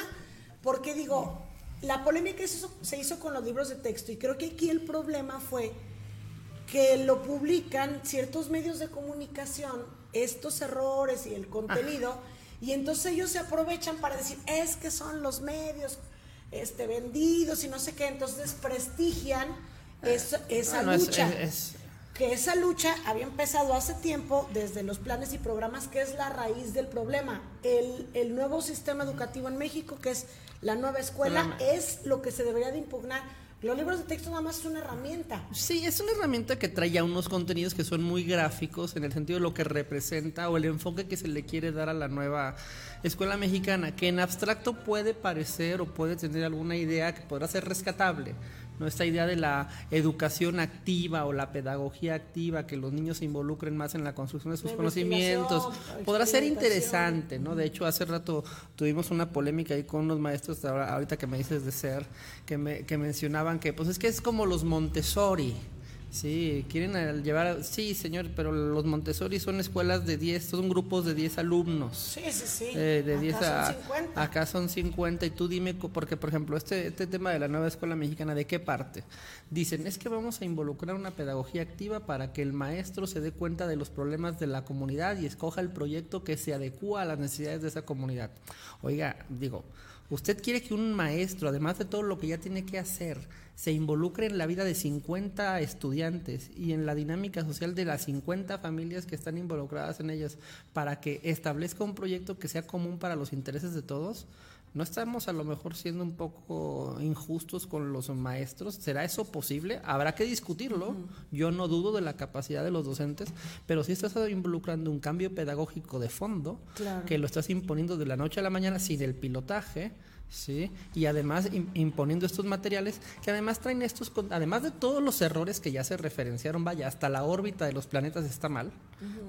porque digo, la polémica se hizo, se hizo con los libros de texto y creo que aquí el problema fue que lo publican ciertos medios de comunicación, estos errores y el contenido, y entonces ellos se aprovechan para decir, es que son los medios este, vendidos y no sé qué, entonces prestigian esa, esa es- lucha es- es- que esa lucha había empezado hace tiempo desde los planes y programas, que es la raíz del problema. El, el nuevo sistema educativo en México, que es la nueva escuela, Problema. es lo que se debería de impugnar. Los libros de texto nada más es una herramienta. Sí, es una herramienta que trae ya unos contenidos que son muy gráficos en el sentido de lo que representa o el enfoque que se le quiere dar a la nueva escuela mexicana, que en abstracto puede parecer o puede tener alguna idea que podrá ser rescatable. ¿no? Esta idea de la educación activa o la pedagogía activa, que los niños se involucren más en la construcción de sus La conocimientos, podrá ser interesante, ¿no? De hecho, hace rato tuvimos una polémica ahí con unos maestros, ahorita que me dices de ser, que, me, que mencionaban que, pues es que es como los Montessori. Sí, quieren llevar, sí, señor, pero los Montessori son escuelas de 10, son grupos de 10 alumnos. Sí, sí, sí. Eh, de Acá 10 a, son 50. acá son 50 y tú dime, porque por ejemplo este, este tema de la nueva escuela mexicana, ¿de qué parte? Dicen, es que vamos a involucrar una pedagogía activa para que el maestro se dé cuenta de los problemas de la comunidad y escoja el proyecto que se adecua a las necesidades de esa comunidad. Oiga, digo, usted quiere que un maestro, además de todo lo que ya tiene que hacer, se involucre en la vida de 50 estudiantes y en la dinámica social de las 50 familias que están involucradas en ellas para que establezca un proyecto que sea común para los intereses de todos. ¿No estamos a lo mejor siendo un poco injustos con los maestros? ¿Será eso posible? Habrá que discutirlo. Yo no dudo de la capacidad de los docentes, pero si estás involucrando un cambio pedagógico de fondo, Claro. que lo estás imponiendo de la noche a la mañana sin el pilotaje, ¿sí? Y además im- imponiendo estos materiales que además traen estos, además de todos los errores que ya se referenciaron, vaya, hasta la órbita de los planetas está mal.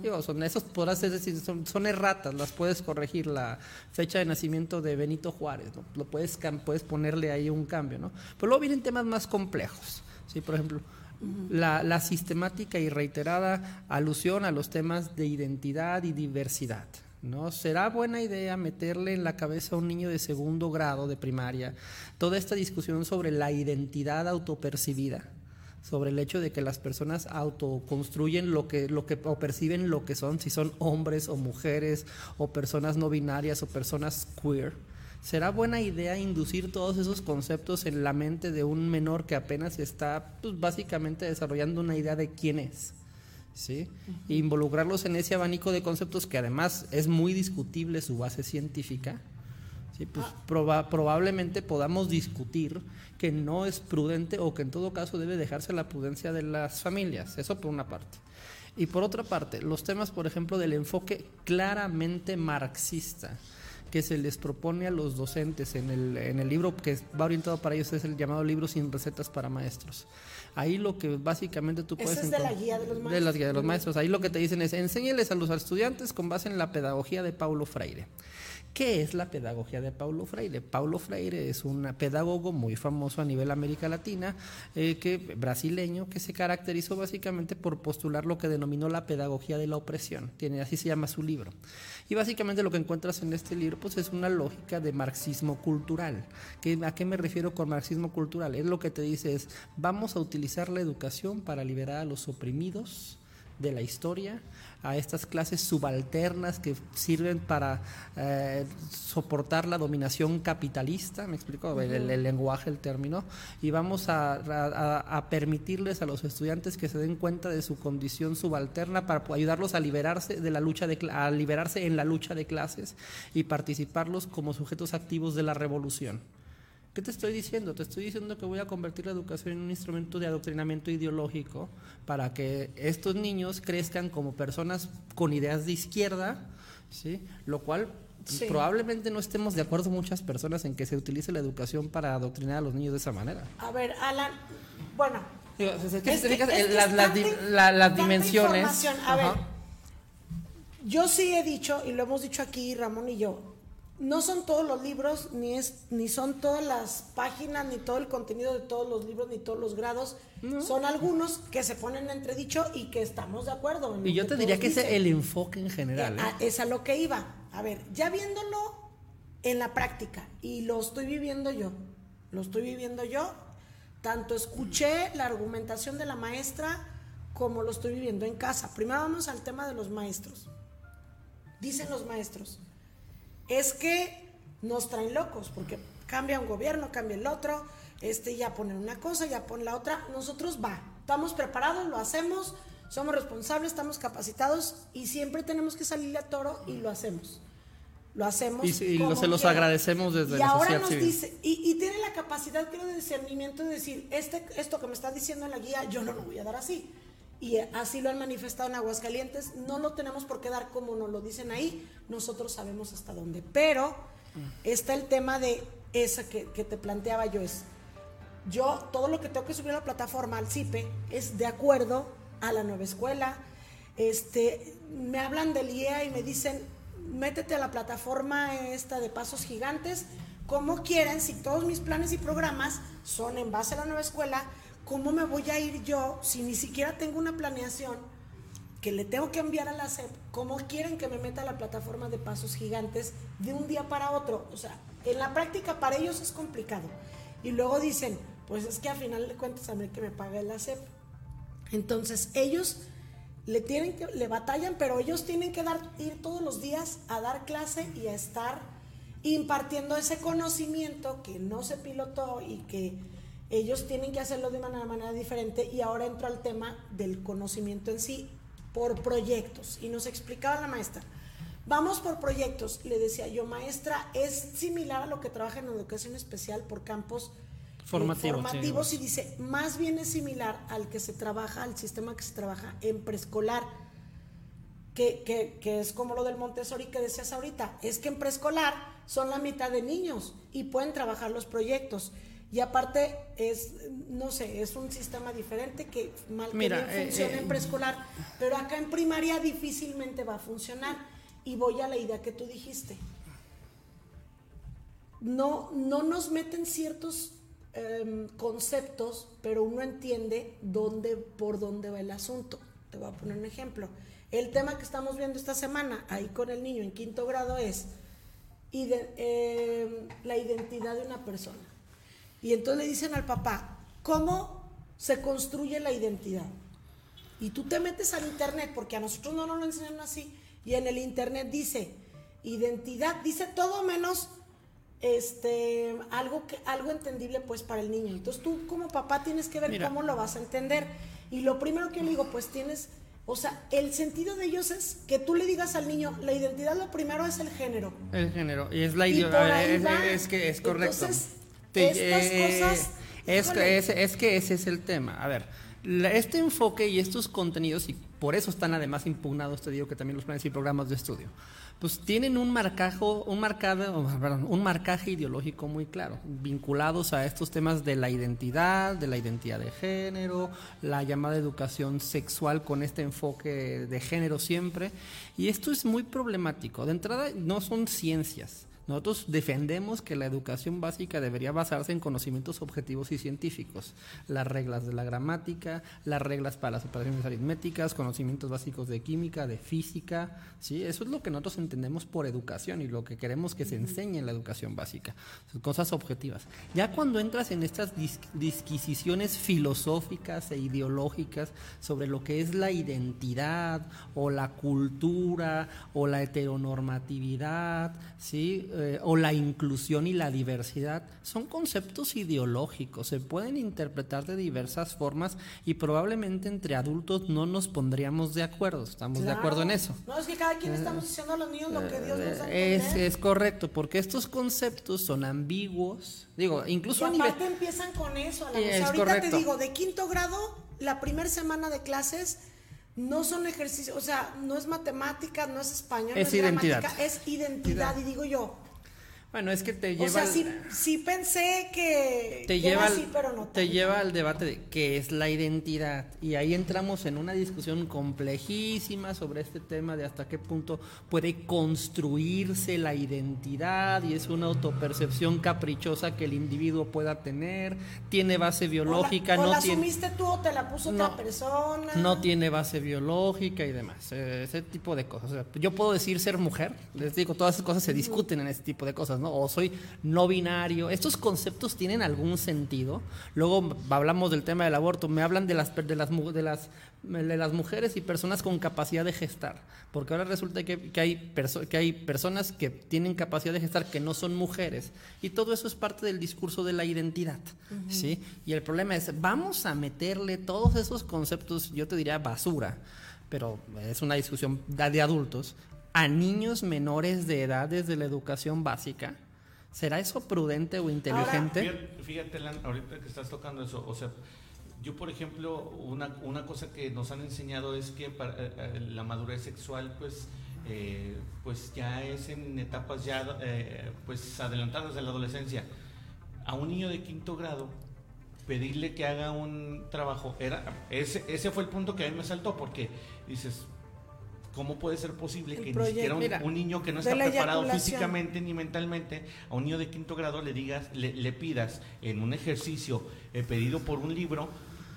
Digo, son esos, podrás decir, son, son erratas, las puedes corregir, la fecha de nacimiento de Benito Juárez, ¿no? Lo puedes, puedes ponerle ahí un cambio, ¿no? Pero luego vienen temas más complejos, ¿sí? Por ejemplo, la, la sistemática y reiterada alusión a los temas de identidad y diversidad. ¿No? ¿Será buena idea meterle en la cabeza a un niño de segundo grado de primaria toda esta discusión sobre la identidad autopercibida? sobre el hecho de que las personas autoconstruyen lo que, lo que, o perciben lo que son, si son hombres o mujeres, o personas no binarias o personas queer. ¿Será buena idea inducir todos esos conceptos en la mente de un menor que apenas está pues, básicamente desarrollando una idea de quién es? ¿Sí? E involucrarlos en ese abanico de conceptos que además es muy discutible su base científica. Sí, pues proba- probablemente podamos discutir que no es prudente o que en todo caso debe dejarse la prudencia de las familias. Eso por una parte. Y por otra parte, los temas, por ejemplo, del enfoque claramente marxista que se les propone a los docentes en el, en el libro que va orientado para ellos es el llamado libro sin recetas para maestros. Ahí lo que básicamente tú puedes es de la guía de los de la maestros. guía de los maestros. Ahí lo que te dicen es enséñeles a los estudiantes con base en la pedagogía de Paulo Freire. ¿Qué es la pedagogía de Paulo Freire? Paulo Freire es un pedagogo muy famoso a nivel América Latina, eh, brasileño, que se caracterizó básicamente por postular lo que denominó la pedagogía de la opresión. Tiene, así se llama su libro. Y básicamente lo que encuentras en este libro pues, es una lógica de marxismo cultural. ¿Qué- ¿A qué me refiero con marxismo cultural? Es lo que te dice es, vamos a utilizar la educación para liberar a los oprimidos de la historia, a estas clases subalternas que sirven para eh, soportar la dominación capitalista, me explico, el, el- el lenguaje, el término, y vamos a, a- a permitirles a los estudiantes que se den cuenta de su condición subalterna para ayudarlos a liberarse de la lucha de a liberarse en la lucha de clases y participarlos como sujetos activos de la revolución. ¿Qué te estoy diciendo? Te estoy diciendo que voy a convertir la educación en un instrumento de adoctrinamiento ideológico para que estos niños crezcan como personas con ideas de izquierda, ¿sí? Lo cual Sí. Probablemente no estemos de acuerdo muchas personas en que se utilice la educación para adoctrinar a los niños de esa manera. A ver, Alan, bueno, Digo, Es que- es eh, que las, es las di- tanta- la- las tanta dimensiones. A ver, yo sí he dicho, y lo hemos dicho aquí Ramón y yo, no son todos los libros, ni, es, ni son todas las páginas, ni todo el contenido de todos los libros, ni todos los grados. Son algunos que se ponen en entredicho y que estamos de acuerdo. en Y yo te diría que ese es dicen. el enfoque en general. Eh, ¿eh? a- es a lo que iba. A ver, ya viéndolo en la práctica, y lo estoy viviendo yo, lo estoy viviendo yo, tanto escuché la argumentación de la maestra como lo estoy viviendo en casa. Primero vamos al tema de los maestros. Dicen los maestros, es que nos traen locos, porque cambia un gobierno, cambia el otro, este ya ponen una cosa, ya ponen la otra, nosotros va, estamos preparados, lo hacemos, somos responsables, estamos capacitados y siempre tenemos que salirle a toro y lo hacemos. Lo hacemos. Y y como se los quiera. agradecemos desde y la ahora sociedad nos civil. dice, y, y tiene la capacidad, creo, de discernimiento de decir, este, esto que me está diciendo en la guía, yo no lo voy a dar así. Y así lo han manifestado en Aguascalientes. No lo tenemos por qué dar como nos lo dicen ahí. Nosotros sabemos hasta dónde. Pero está el tema de esa que, te planteaba yo. Es, yo todo lo que tengo que subir a la plataforma, al CIPE, es de acuerdo a la nueva escuela. Este, me hablan del IEA y me dicen, métete a la plataforma esta de Pasos Gigantes, como quieren, si todos mis planes y programas son en base a la nueva escuela, ¿cómo me voy a ir yo si ni siquiera tengo una planeación que le tengo que enviar a la SEP? ¿Cómo quieren que me meta a la plataforma de Pasos Gigantes de un día para otro? O sea, en la práctica para ellos es complicado. Y luego dicen, pues es que a final de cuentas a mí que me paga la SEP. Entonces ellos le tienen le batallan, pero ellos tienen que dar, ir todos los días a dar clase y a estar impartiendo ese conocimiento que no se pilotó y que ellos tienen que hacerlo de una manera diferente. Y ahora entro al tema del conocimiento en sí por proyectos. Y nos explicaba la maestra. Vamos por proyectos. Le decía yo, maestra, es similar a lo que trabaja en educación especial por campos eh, Formativos, sí, y dice, más bien es similar al que se trabaja, al sistema que se trabaja en preescolar, que, que, que es como lo del Montessori que decías ahorita, es que en preescolar son la mitad de niños y pueden trabajar los proyectos. Y aparte es, no sé, es un sistema diferente que mal que bien eh, funciona eh, en preescolar, pero acá en primaria difícilmente va a funcionar. Y voy a la idea que tú dijiste. No, no nos meten ciertos em, conceptos, pero uno entiende dónde, por dónde va el asunto. Te voy a poner un ejemplo. El tema que estamos viendo esta semana, ahí con el niño en quinto grado, es ide- em, la identidad de una persona. Y entonces le dicen al papá, ¿cómo se construye la identidad? Y tú te metes al internet, porque a nosotros no nos lo enseñan así, y en el internet dice identidad, dice todo menos este algo que algo entendible pues para el niño. Entonces tú como papá tienes que ver Mira. cómo lo vas a entender. Y lo primero que yo le digo, pues tienes, o sea, el sentido de ellos es que tú le digas al niño, la identidad lo primero es el género. El género, y es la por ahí es, es que es correcto. Entonces, Te- estas eh, cosas, es, que, es, es que ese es el tema. A ver, este enfoque y estos contenidos, y por eso están además impugnados, te digo que también los planes y programas de estudio, pues tienen un marcajo, un marcado, perdón, un marcaje ideológico muy claro, vinculados a estos temas de la identidad, de la identidad de género, la llamada educación sexual con este enfoque de género siempre, y esto es muy problemático. De entrada, no son ciencias. Nosotros defendemos que la educación básica debería basarse en conocimientos objetivos y científicos, las reglas de la gramática, las reglas para las operaciones aritméticas, conocimientos básicos de química, de física, ¿sí? Eso es lo que nosotros entendemos por educación y lo que queremos que se enseñe en la educación básica, son cosas objetivas. Ya cuando entras en estas dis- disquisiciones filosóficas e ideológicas sobre lo que es la identidad o la cultura o la heteronormatividad, ¿sí? Eh, o la inclusión y la diversidad, son conceptos ideológicos, se pueden interpretar de diversas formas y probablemente entre adultos no nos pondríamos de acuerdo, estamos de acuerdo en eso. No, es que cada quien estamos diciendo a los niños lo que Dios nos a Eh, Es, es correcto, porque estos conceptos son ambiguos, digo, Y incluso a nivel... aparte empiezan con eso. A la es Ahorita correcto. te digo, de quinto grado, la primera semana de clases, no son ejercicios, o sea, no es matemática, no es español, Es no es identidad. gramática, es identidad. Y digo yo, Bueno, es que te lleva. o sea, al- sí, sí pensé que, te lleva, al, así, pero no. te lleva al debate de qué es la identidad y ahí entramos en una discusión complejísima sobre este tema de hasta qué punto puede construirse la identidad y es una autopercepción caprichosa que el individuo pueda tener, tiene base biológica, o la, o no la tiene asumiste tú o te la puso No, otra persona. no tiene base biológica y demás, eh, ese tipo de cosas. O sea, yo puedo decir ser mujer, les digo, todas esas cosas se discuten en ese tipo de cosas, ¿no? O soy no binario. ¿Estos conceptos tienen algún sentido? Luego hablamos del tema del aborto, me hablan de las, de las, de las, de las mujeres y personas con capacidad de gestar, porque ahora resulta que, que hay que hay personas que tienen capacidad de gestar que no son mujeres, y todo eso es parte del discurso de la identidad, ¿sí? Y el problema es, vamos a meterle todos esos conceptos, yo te diría basura, pero es una discusión de adultos, a niños menores de edad desde la educación básica. ¿Será eso prudente o inteligente? Fíjate, ahorita que estás tocando eso, o sea, yo por ejemplo, una, una cosa que nos han enseñado es que para, eh, eh, la madurez sexual, pues, eh, pues ya es en etapas ya, eh, pues, adelantadas de la adolescencia. A un niño de quinto grado, pedirle que haga un trabajo, era, ese, ese fue el punto que a mí me saltó, porque dices, ¿cómo puede ser posible El que ni siquiera un, mira, un niño que no está preparado físicamente ni mentalmente, a un niño de quinto grado le digas, le, le pidas en un ejercicio eh, pedido por un libro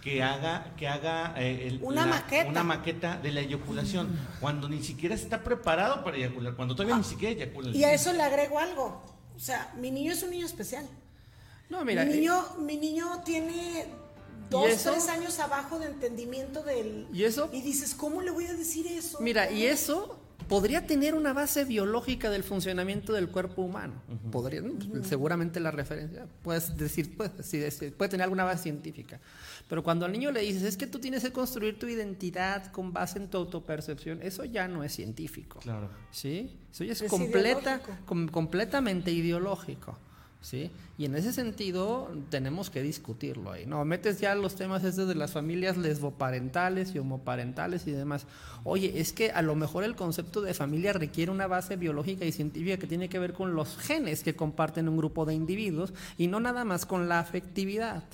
que haga, que haga eh, el- Una maqueta. una maqueta de la eyaculación, cuando ni siquiera está preparado para eyacular, cuando todavía ni siquiera eyacula. Y a eso le agrego algo. O sea, mi niño es un niño especial. No, mira, mi, eh, niño, mi niño tiene dos, eso? tres años abajo de entendimiento del... ¿Y eso? Y dices, ¿cómo le voy a decir eso? Mira, y eso podría tener una base biológica del funcionamiento del cuerpo humano. Podría. Pues, seguramente la referencia, puedes decir, puede, sí, puede tener alguna base científica. Pero cuando al niño le dices, es que tú tienes que construir tu identidad con base en tu autopercepción, eso ya no es científico. Claro. ¿Sí? Eso ya es, Es completa, ideológico. com- completamente ideológico. ¿Sí? Y en ese sentido tenemos que discutirlo ahí. No, metes ya los temas estos de las familias lesboparentales y homoparentales y demás. Oye, es que a lo mejor el concepto de familia requiere una base biológica y científica que tiene que ver con los genes que comparten un grupo de individuos y no nada más con la afectividad.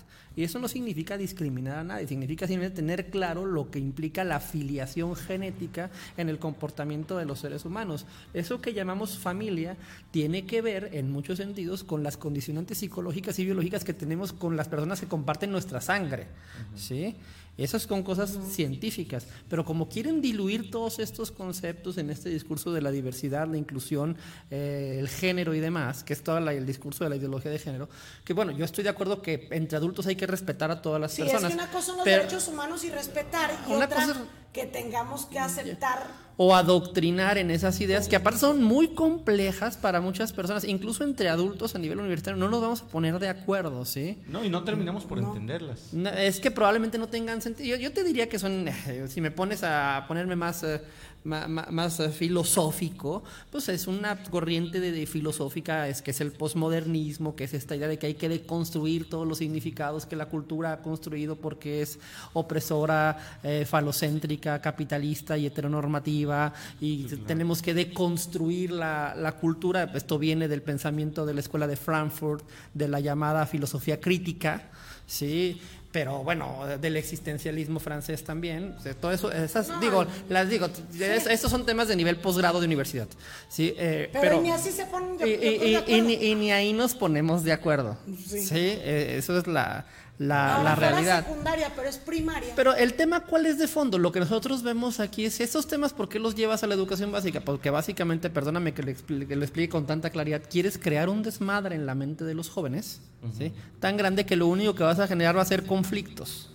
Y eso no significa discriminar a nadie, significa simplemente tener claro lo que implica la filiación genética en el comportamiento de los seres humanos. Eso que llamamos familia tiene que ver, en muchos sentidos, con las condicionantes psicológicas y biológicas que tenemos con las personas que comparten nuestra sangre. ¿sí? Esas son cosas científicas, pero como quieren diluir todos estos conceptos en este discurso de la diversidad, la inclusión, eh, el género y demás, que es todo el discurso de la ideología de género, que bueno, yo estoy de acuerdo que entre adultos hay que respetar a todas las Sí, personas. es que una cosa son los pero- derechos humanos y respetar, y otra cosa- que tengamos que aceptar. o adoctrinar en esas ideas que aparte son muy complejas para muchas personas, incluso entre adultos a nivel universitario, no nos vamos a poner de acuerdo, ¿sí? No, y no terminamos por entenderlas. No, es que probablemente no tengan sentido. Yo, yo te diría que son, si me pones a ponerme más, eh, más, eh, filosófico, pues es una corriente de, de filosófica, es que es el posmodernismo, que es esta idea de que hay que deconstruir todos los significados que la cultura ha construido porque es opresora, eh, falocéntrica, capitalista y heteronormativa, y tenemos que deconstruir la, la cultura. Esto viene del pensamiento de la escuela de Frankfurt, de la llamada filosofía crítica. Sí, pero bueno, del existencialismo francés también. O sea, todo eso, esas, digo, las digo, es- estos son temas de nivel posgrado de universidad. Sí, eh, Pero, pero, ni así se ponen de, y, y- de acuerdo. y ni, y ni ahí nos ponemos de acuerdo. Sí, Sí. eh, eso es la, la, Ahora la realidad. secundaria, pero es primaria. Pero el tema, ¿cuál es de fondo? Lo que nosotros vemos aquí es esos temas, ¿por qué los llevas a la educación básica? Porque básicamente, perdóname que, le expli- que lo explique con tanta claridad, quieres crear un desmadre en la mente de los jóvenes, ¿sí? Tan grande que lo único que vas a generar va a ser conflictos.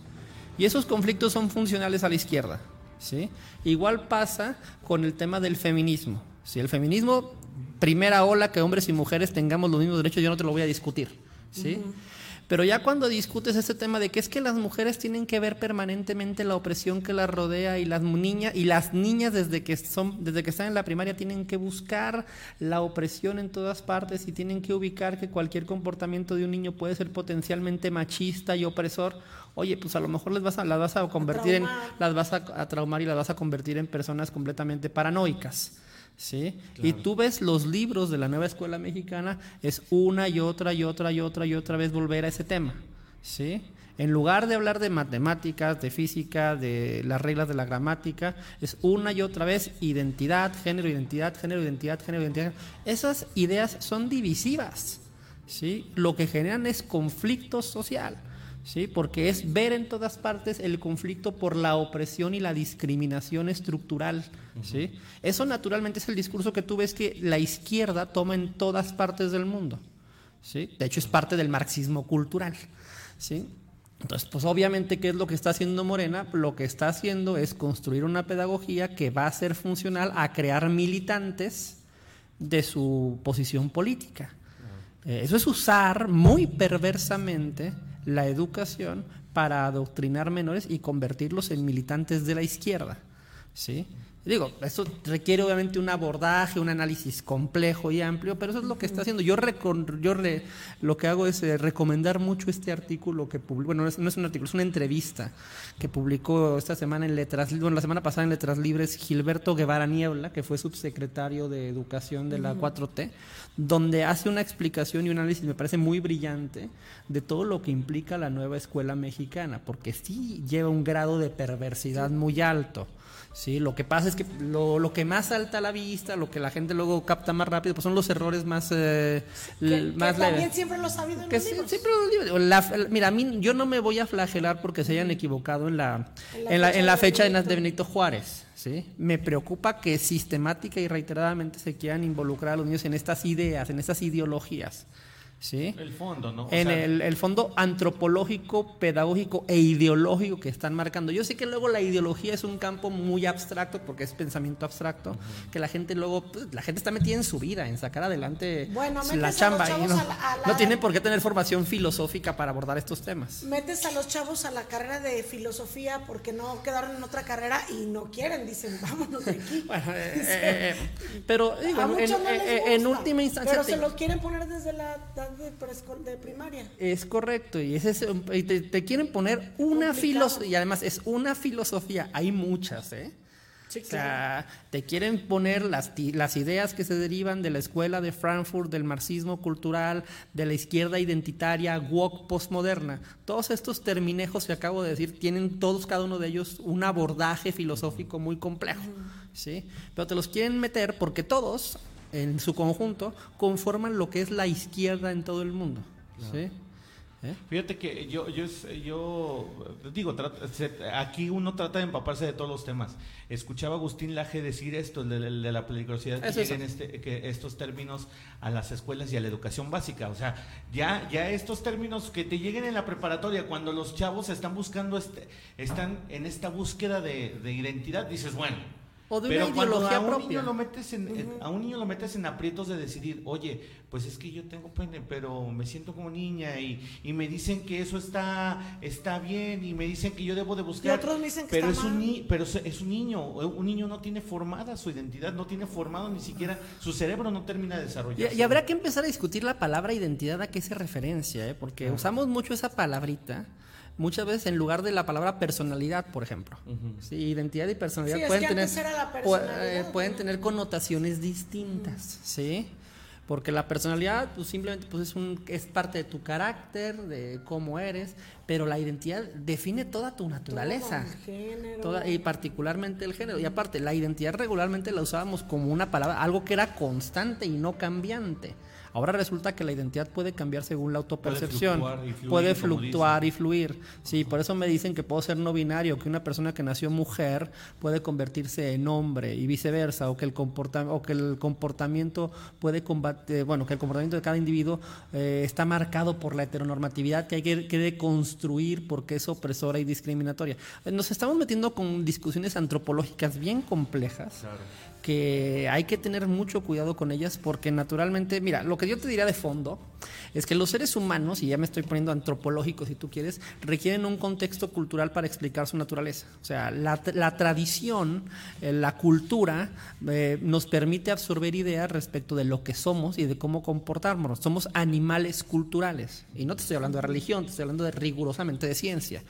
Y esos conflictos son funcionales a la izquierda, ¿sí? Igual pasa con el tema del feminismo. Si el feminismo, primera ola, que hombres y mujeres tengamos los mismos derechos, yo no te lo voy a discutir, ¿sí? Pero ya cuando discutes este tema de que es que las mujeres tienen que ver permanentemente la opresión que las rodea y las niñas y las niñas desde que son desde que están en la primaria tienen que buscar la opresión en todas partes y tienen que ubicar que cualquier comportamiento de un niño puede ser potencialmente machista y opresor. Oye, pues a lo mejor les vas a, las vas a convertir en las vas a, a traumar y las vas a convertir en personas completamente paranoicas. ¿Sí? Y tú ves los libros de la nueva escuela mexicana, es una y otra y otra y otra y otra vez volver a ese tema, ¿sí? En lugar de hablar de matemáticas, de física, de las reglas de la gramática, es una y otra vez identidad, género, identidad, género, identidad, género, identidad. Esas ideas son divisivas, ¿sí? Lo que generan es conflicto social. ¿Sí? porque es ver en todas partes el conflicto por la opresión y la discriminación estructural. ¿sí? Eso naturalmente es el discurso que tú ves que la izquierda toma en todas partes del mundo. ¿sí? De hecho, es parte del marxismo cultural. ¿sí? Entonces, pues obviamente, ¿qué es lo que está haciendo Morena? Lo que está haciendo es construir una pedagogía que va a ser funcional a crear militantes de su posición política. Eh, eso es usar muy perversamente la educación para adoctrinar menores y convertirlos en militantes de la izquierda. ¿sí? Digo, eso requiere obviamente un abordaje, un análisis complejo y amplio, pero eso es lo que está haciendo. Yo, yo lo que hago es eh, recomendar mucho este artículo que publicó, bueno, no es, no es, un artículo, es una entrevista que publicó esta semana en Letras, bueno, la semana pasada en Letras Libres Gilberto Guevara Niebla, que fue subsecretario de Educación de la 4T, donde hace una explicación y un análisis, me parece muy brillante, de todo lo que implica la nueva escuela mexicana, porque sí lleva un grado de perversidad muy alto. Sí, lo que pasa es que lo, lo, que más salta a la vista, lo que la gente luego capta más rápido, pues son los errores más... Eh, que, más también siempre lo ha sabido en que los libros. Siempre la, mira, a mí, yo no me voy a flagelar porque se hayan equivocado en la, en la, en la fecha, de, de Benito Juárez. ¿sí? Me preocupa que sistemática y reiteradamente se quieran involucrar a los niños en estas ideas, en estas ideologías. ¿Sí? El fondo, ¿no? en el, el, fondo antropológico, pedagógico e ideológico que están marcando. Yo sé que luego la ideología es un campo muy abstracto porque es pensamiento abstracto, que la gente luego, pues, la gente está metida en su vida, en sacar adelante bueno, la chamba. Y no, a la, a la... no tienen por qué tener formación filosófica para abordar estos temas. Metes a los chavos a la carrera de filosofía porque no quedaron en otra carrera y no quieren, dicen, vámonos de aquí. bueno, eh, eh, eh, pero digo, en, no en, en, última instancia... Pero se lo quieren poner desde la de, de primaria. Es correcto, y, ese es, y te, te, quieren poner una filosofía, y además es una filosofía, hay muchas, ¿eh? Sí, o sea, te quieren poner las, las ideas que se derivan de la escuela de Frankfurt, del marxismo cultural, de la izquierda identitaria, woke postmoderna. Todos estos terminejos que acabo de decir tienen todos, cada uno de ellos, un abordaje filosófico muy complejo. ¿sí? Pero te los quieren meter porque todos, en su conjunto, conforman lo que es la izquierda en todo el mundo. ¿sí? ¿Eh? Fíjate que yo, yo, yo digo, aquí uno trata de empaparse de todos los temas. Escuchaba a Agustín Laje decir esto, de, de, de la peligrosidad que lleguen este, que estos términos a las escuelas y a la educación básica. O sea, ya, ya estos términos que te lleguen en la preparatoria, cuando los chavos están buscando, este, están en esta búsqueda de, de identidad, dices, bueno, o de pero una ideología a un propia. Niño lo metes en, uh -huh. A un niño lo metes en aprietos de decidir, oye, pues es que yo tengo pene, pero me siento como niña y, y me dicen que eso está, está bien y me dicen que yo debo de buscar. Y otros me dicen que pero está es un mal. ni, pero es un niño, un niño no tiene formada su identidad, no tiene formado ni siquiera, su cerebro no termina de desarrollarse. Y, y habrá que empezar a discutir la palabra identidad a qué se referencia, ¿eh? porque uh -huh. usamos mucho esa palabrita muchas veces en lugar de la palabra personalidad, por ejemplo. Uh -huh. sí, identidad y personalidad sí, pueden, es que tener, pu personalidad, pueden tener connotaciones distintas, uh -huh. ¿sí? Porque la personalidad pues, simplemente pues, es, un, es parte de tu carácter, de cómo eres, pero la identidad define toda tu naturaleza. Todo el género. Toda, y particularmente el género. Y aparte, la identidad regularmente la usábamos como una palabra, algo que era constante y no cambiante. Ahora resulta que la identidad puede cambiar según la autopercepción. Puede fluctuar y fluir. Puede fluctuar y fluir. Sí, por eso me dicen que puedo ser no binario, que una persona que nació mujer puede convertirse en hombre y viceversa, o que el, comporta o que el comportamiento puede combatir, bueno, que el comportamiento de cada individuo eh, está marcado por la heteronormatividad que hay que, que deconstruir porque es opresora y discriminatoria. Nos estamos metiendo con discusiones antropológicas bien complejas. Claro que hay que tener mucho cuidado con ellas porque naturalmente, mira, lo que yo te diría de fondo es que los seres humanos, y ya me estoy poniendo antropológico si tú quieres, requieren un contexto cultural para explicar su naturaleza. O sea, la, la tradición, eh, la cultura eh, nos permite absorber ideas respecto de lo que somos y de cómo comportarnos. Somos animales culturales. Y no te estoy hablando de religión, te estoy hablando de rigurosamente de ciencia.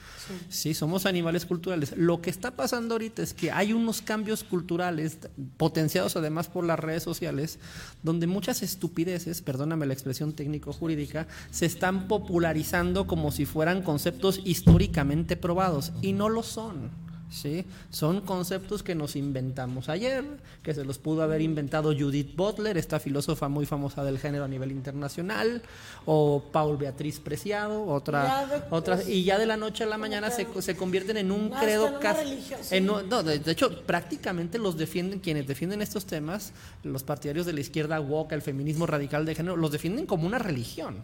Sí. somos animales culturales. Lo que está pasando ahorita es que hay unos cambios culturales potenciados además por las redes sociales, donde muchas estupideces, perdóname la expresión técnico-jurídica, se están popularizando como si fueran conceptos históricamente probados y no lo son. ¿Sí? Son conceptos que nos inventamos ayer, que se los pudo haber inventado Judith Butler, esta filósofa muy famosa del género a nivel internacional, o Paul Beatriz Preciado, otra, otra y ya de la noche a la mañana se, se convierten en un credo casi... No, de, hecho, prácticamente los defienden, quienes defienden estos temas, los partidarios de la izquierda woke, el feminismo radical de género, los defienden como una religión,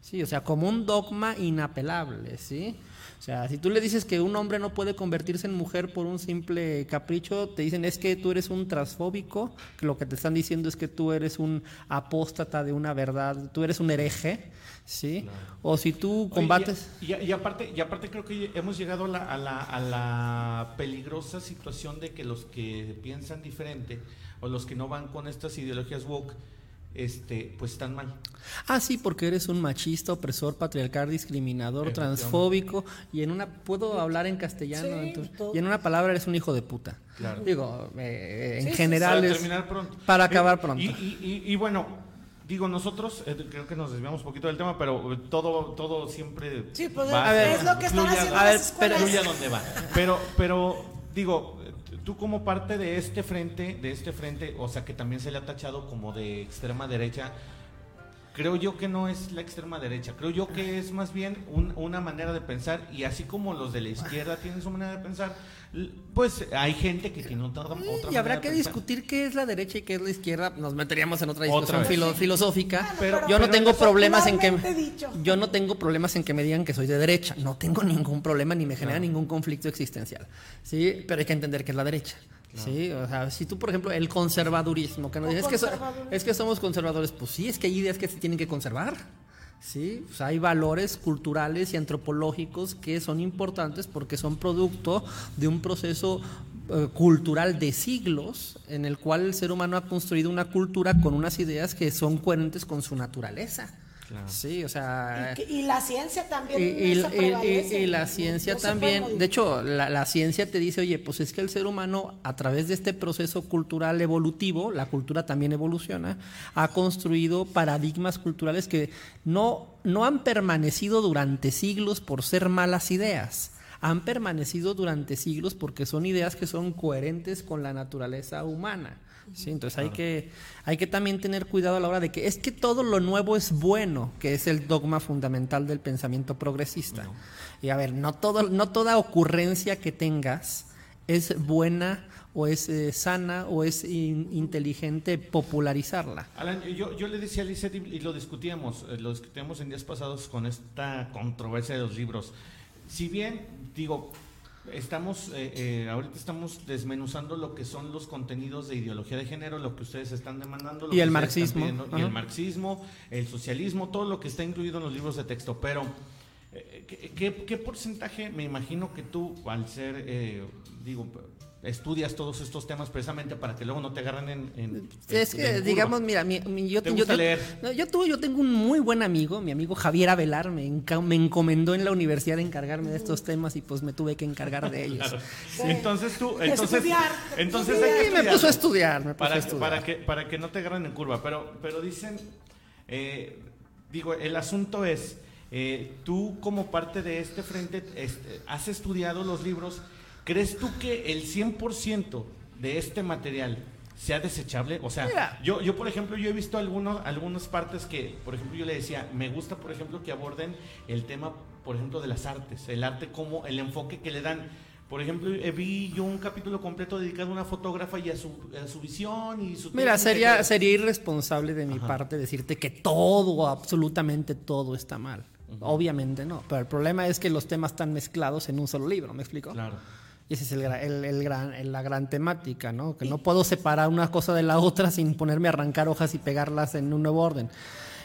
¿sí? O sea, como un dogma inapelable, ¿sí? O sea, si tú le dices que un hombre no puede convertirse en mujer por un simple capricho, te dicen es que tú eres un transfóbico, que lo que te están diciendo es que tú eres un apóstata de una verdad, tú eres un hereje, ¿sí? O si tú combates... y, aparte, y aparte creo que hemos llegado a la, a, la, a la peligrosa situación de que los que piensan diferente o los que no van con estas ideologías woke, este, pues están mal. Ah, sí, porque eres un machista, opresor, patriarcal, discriminador, transfóbico, y en una, puedo hablar en castellano, y en una palabra eres un hijo de puta. Claro. Digo, eh, en general para terminar pronto. Para acabar pronto. Y, bueno, digo, nosotros, eh, creo que nos desviamos un poquito del tema, pero todo, todo siempre sí, pues, a ver, es lo que están haciendo a ver, pero, donde va. Pero, pero, digo, tú como parte de este frente, de este frente, o sea que también se le ha tachado como de extrema derecha, creo yo que no es la extrema derecha, creo yo que es más bien una manera de pensar y así como los de la izquierda tienen su manera de pensar, pues hay gente que tiene otra, otra Y habrá que discutir qué es la derecha y qué es la izquierda, nos meteríamos en otra discusión filosófica. pero, yo no tengo problemas en que yo no tengo problemas en que me digan que soy de derecha, no tengo ningún problema ni me genera ningún conflicto existencial. Sí, pero hay que entender qué es la derecha. Sí, o sea, si tú, por ejemplo, el conservadurismo, que nos dices que, es que somos conservadores, pues sí, es que hay ideas que se tienen que conservar. Sí, hay valores culturales y antropológicos que son importantes porque son producto de un proceso eh, cultural de siglos en el cual el ser humano ha construido una cultura con unas ideas que son coherentes con su naturaleza. Sí, o sea... Y, la ciencia también. Y, la ciencia también. De hecho, la, ciencia te dice, oye, pues es que el ser humano, a través de este proceso cultural evolutivo, la cultura también evoluciona, ha construido paradigmas culturales que no, no han permanecido durante siglos por ser malas ideas han permanecido durante siglos porque son ideas que son coherentes con la naturaleza humana. Sí, entonces hay, que, hay que también tener cuidado a la hora de que es que todo lo nuevo es bueno, que es el dogma fundamental del pensamiento progresista. Y a ver, no, todo, no toda ocurrencia que tengas es buena o es eh, sana o es inteligente popularizarla. Alan, yo, yo le decía a Lizeth y, lo discutíamos, eh, lo discutíamos en días pasados con esta controversia de los libros. Si bien, digo, Estamos, eh, eh, ahorita estamos desmenuzando lo que son los contenidos de ideología de género, lo que ustedes están demandando. y el marxismo. y el marxismo, el socialismo, todo lo que está incluido en los libros de texto. Pero, eh, ¿qué, porcentaje, me imagino que tú, al ser, digo, estudias todos estos temas precisamente para que luego no te agarren en... es que, digamos, mira, mi, yo, yo, yo, yo, tengo un muy buen amigo, mi amigo Javier Avelar, me, me encomendó en la universidad de encargarme de estos temas y pues me tuve que encargar de ellos. Entonces tú... Entonces, estudiar. Entonces me puso a estudiar, me puso para, a estudiar. Para que, para que no te agarren en curva, pero, pero dicen, eh, digo, el asunto es, eh, tú como parte de este frente este, has estudiado los libros ¿Crees tú que el 100% de este material sea desechable? O sea, yo, yo por ejemplo, yo he visto algunos, algunas partes que, por ejemplo, yo le decía, me gusta, por ejemplo, que aborden el tema, por ejemplo, de las artes, el arte como el enfoque que le dan. Por ejemplo, vi yo un capítulo completo dedicado a una fotógrafa y a su, a su visión y su... Mira, sería, sería irresponsable de mi parte decirte que todo, absolutamente todo está mal. Obviamente no, pero el problema es que los temas están mezclados en un solo libro, ¿me explico? Claro. Y esa es el, el- el gran, el- la gran temática, ¿no? Que no puedo separar una cosa de la otra sin ponerme a arrancar hojas y pegarlas en un nuevo orden.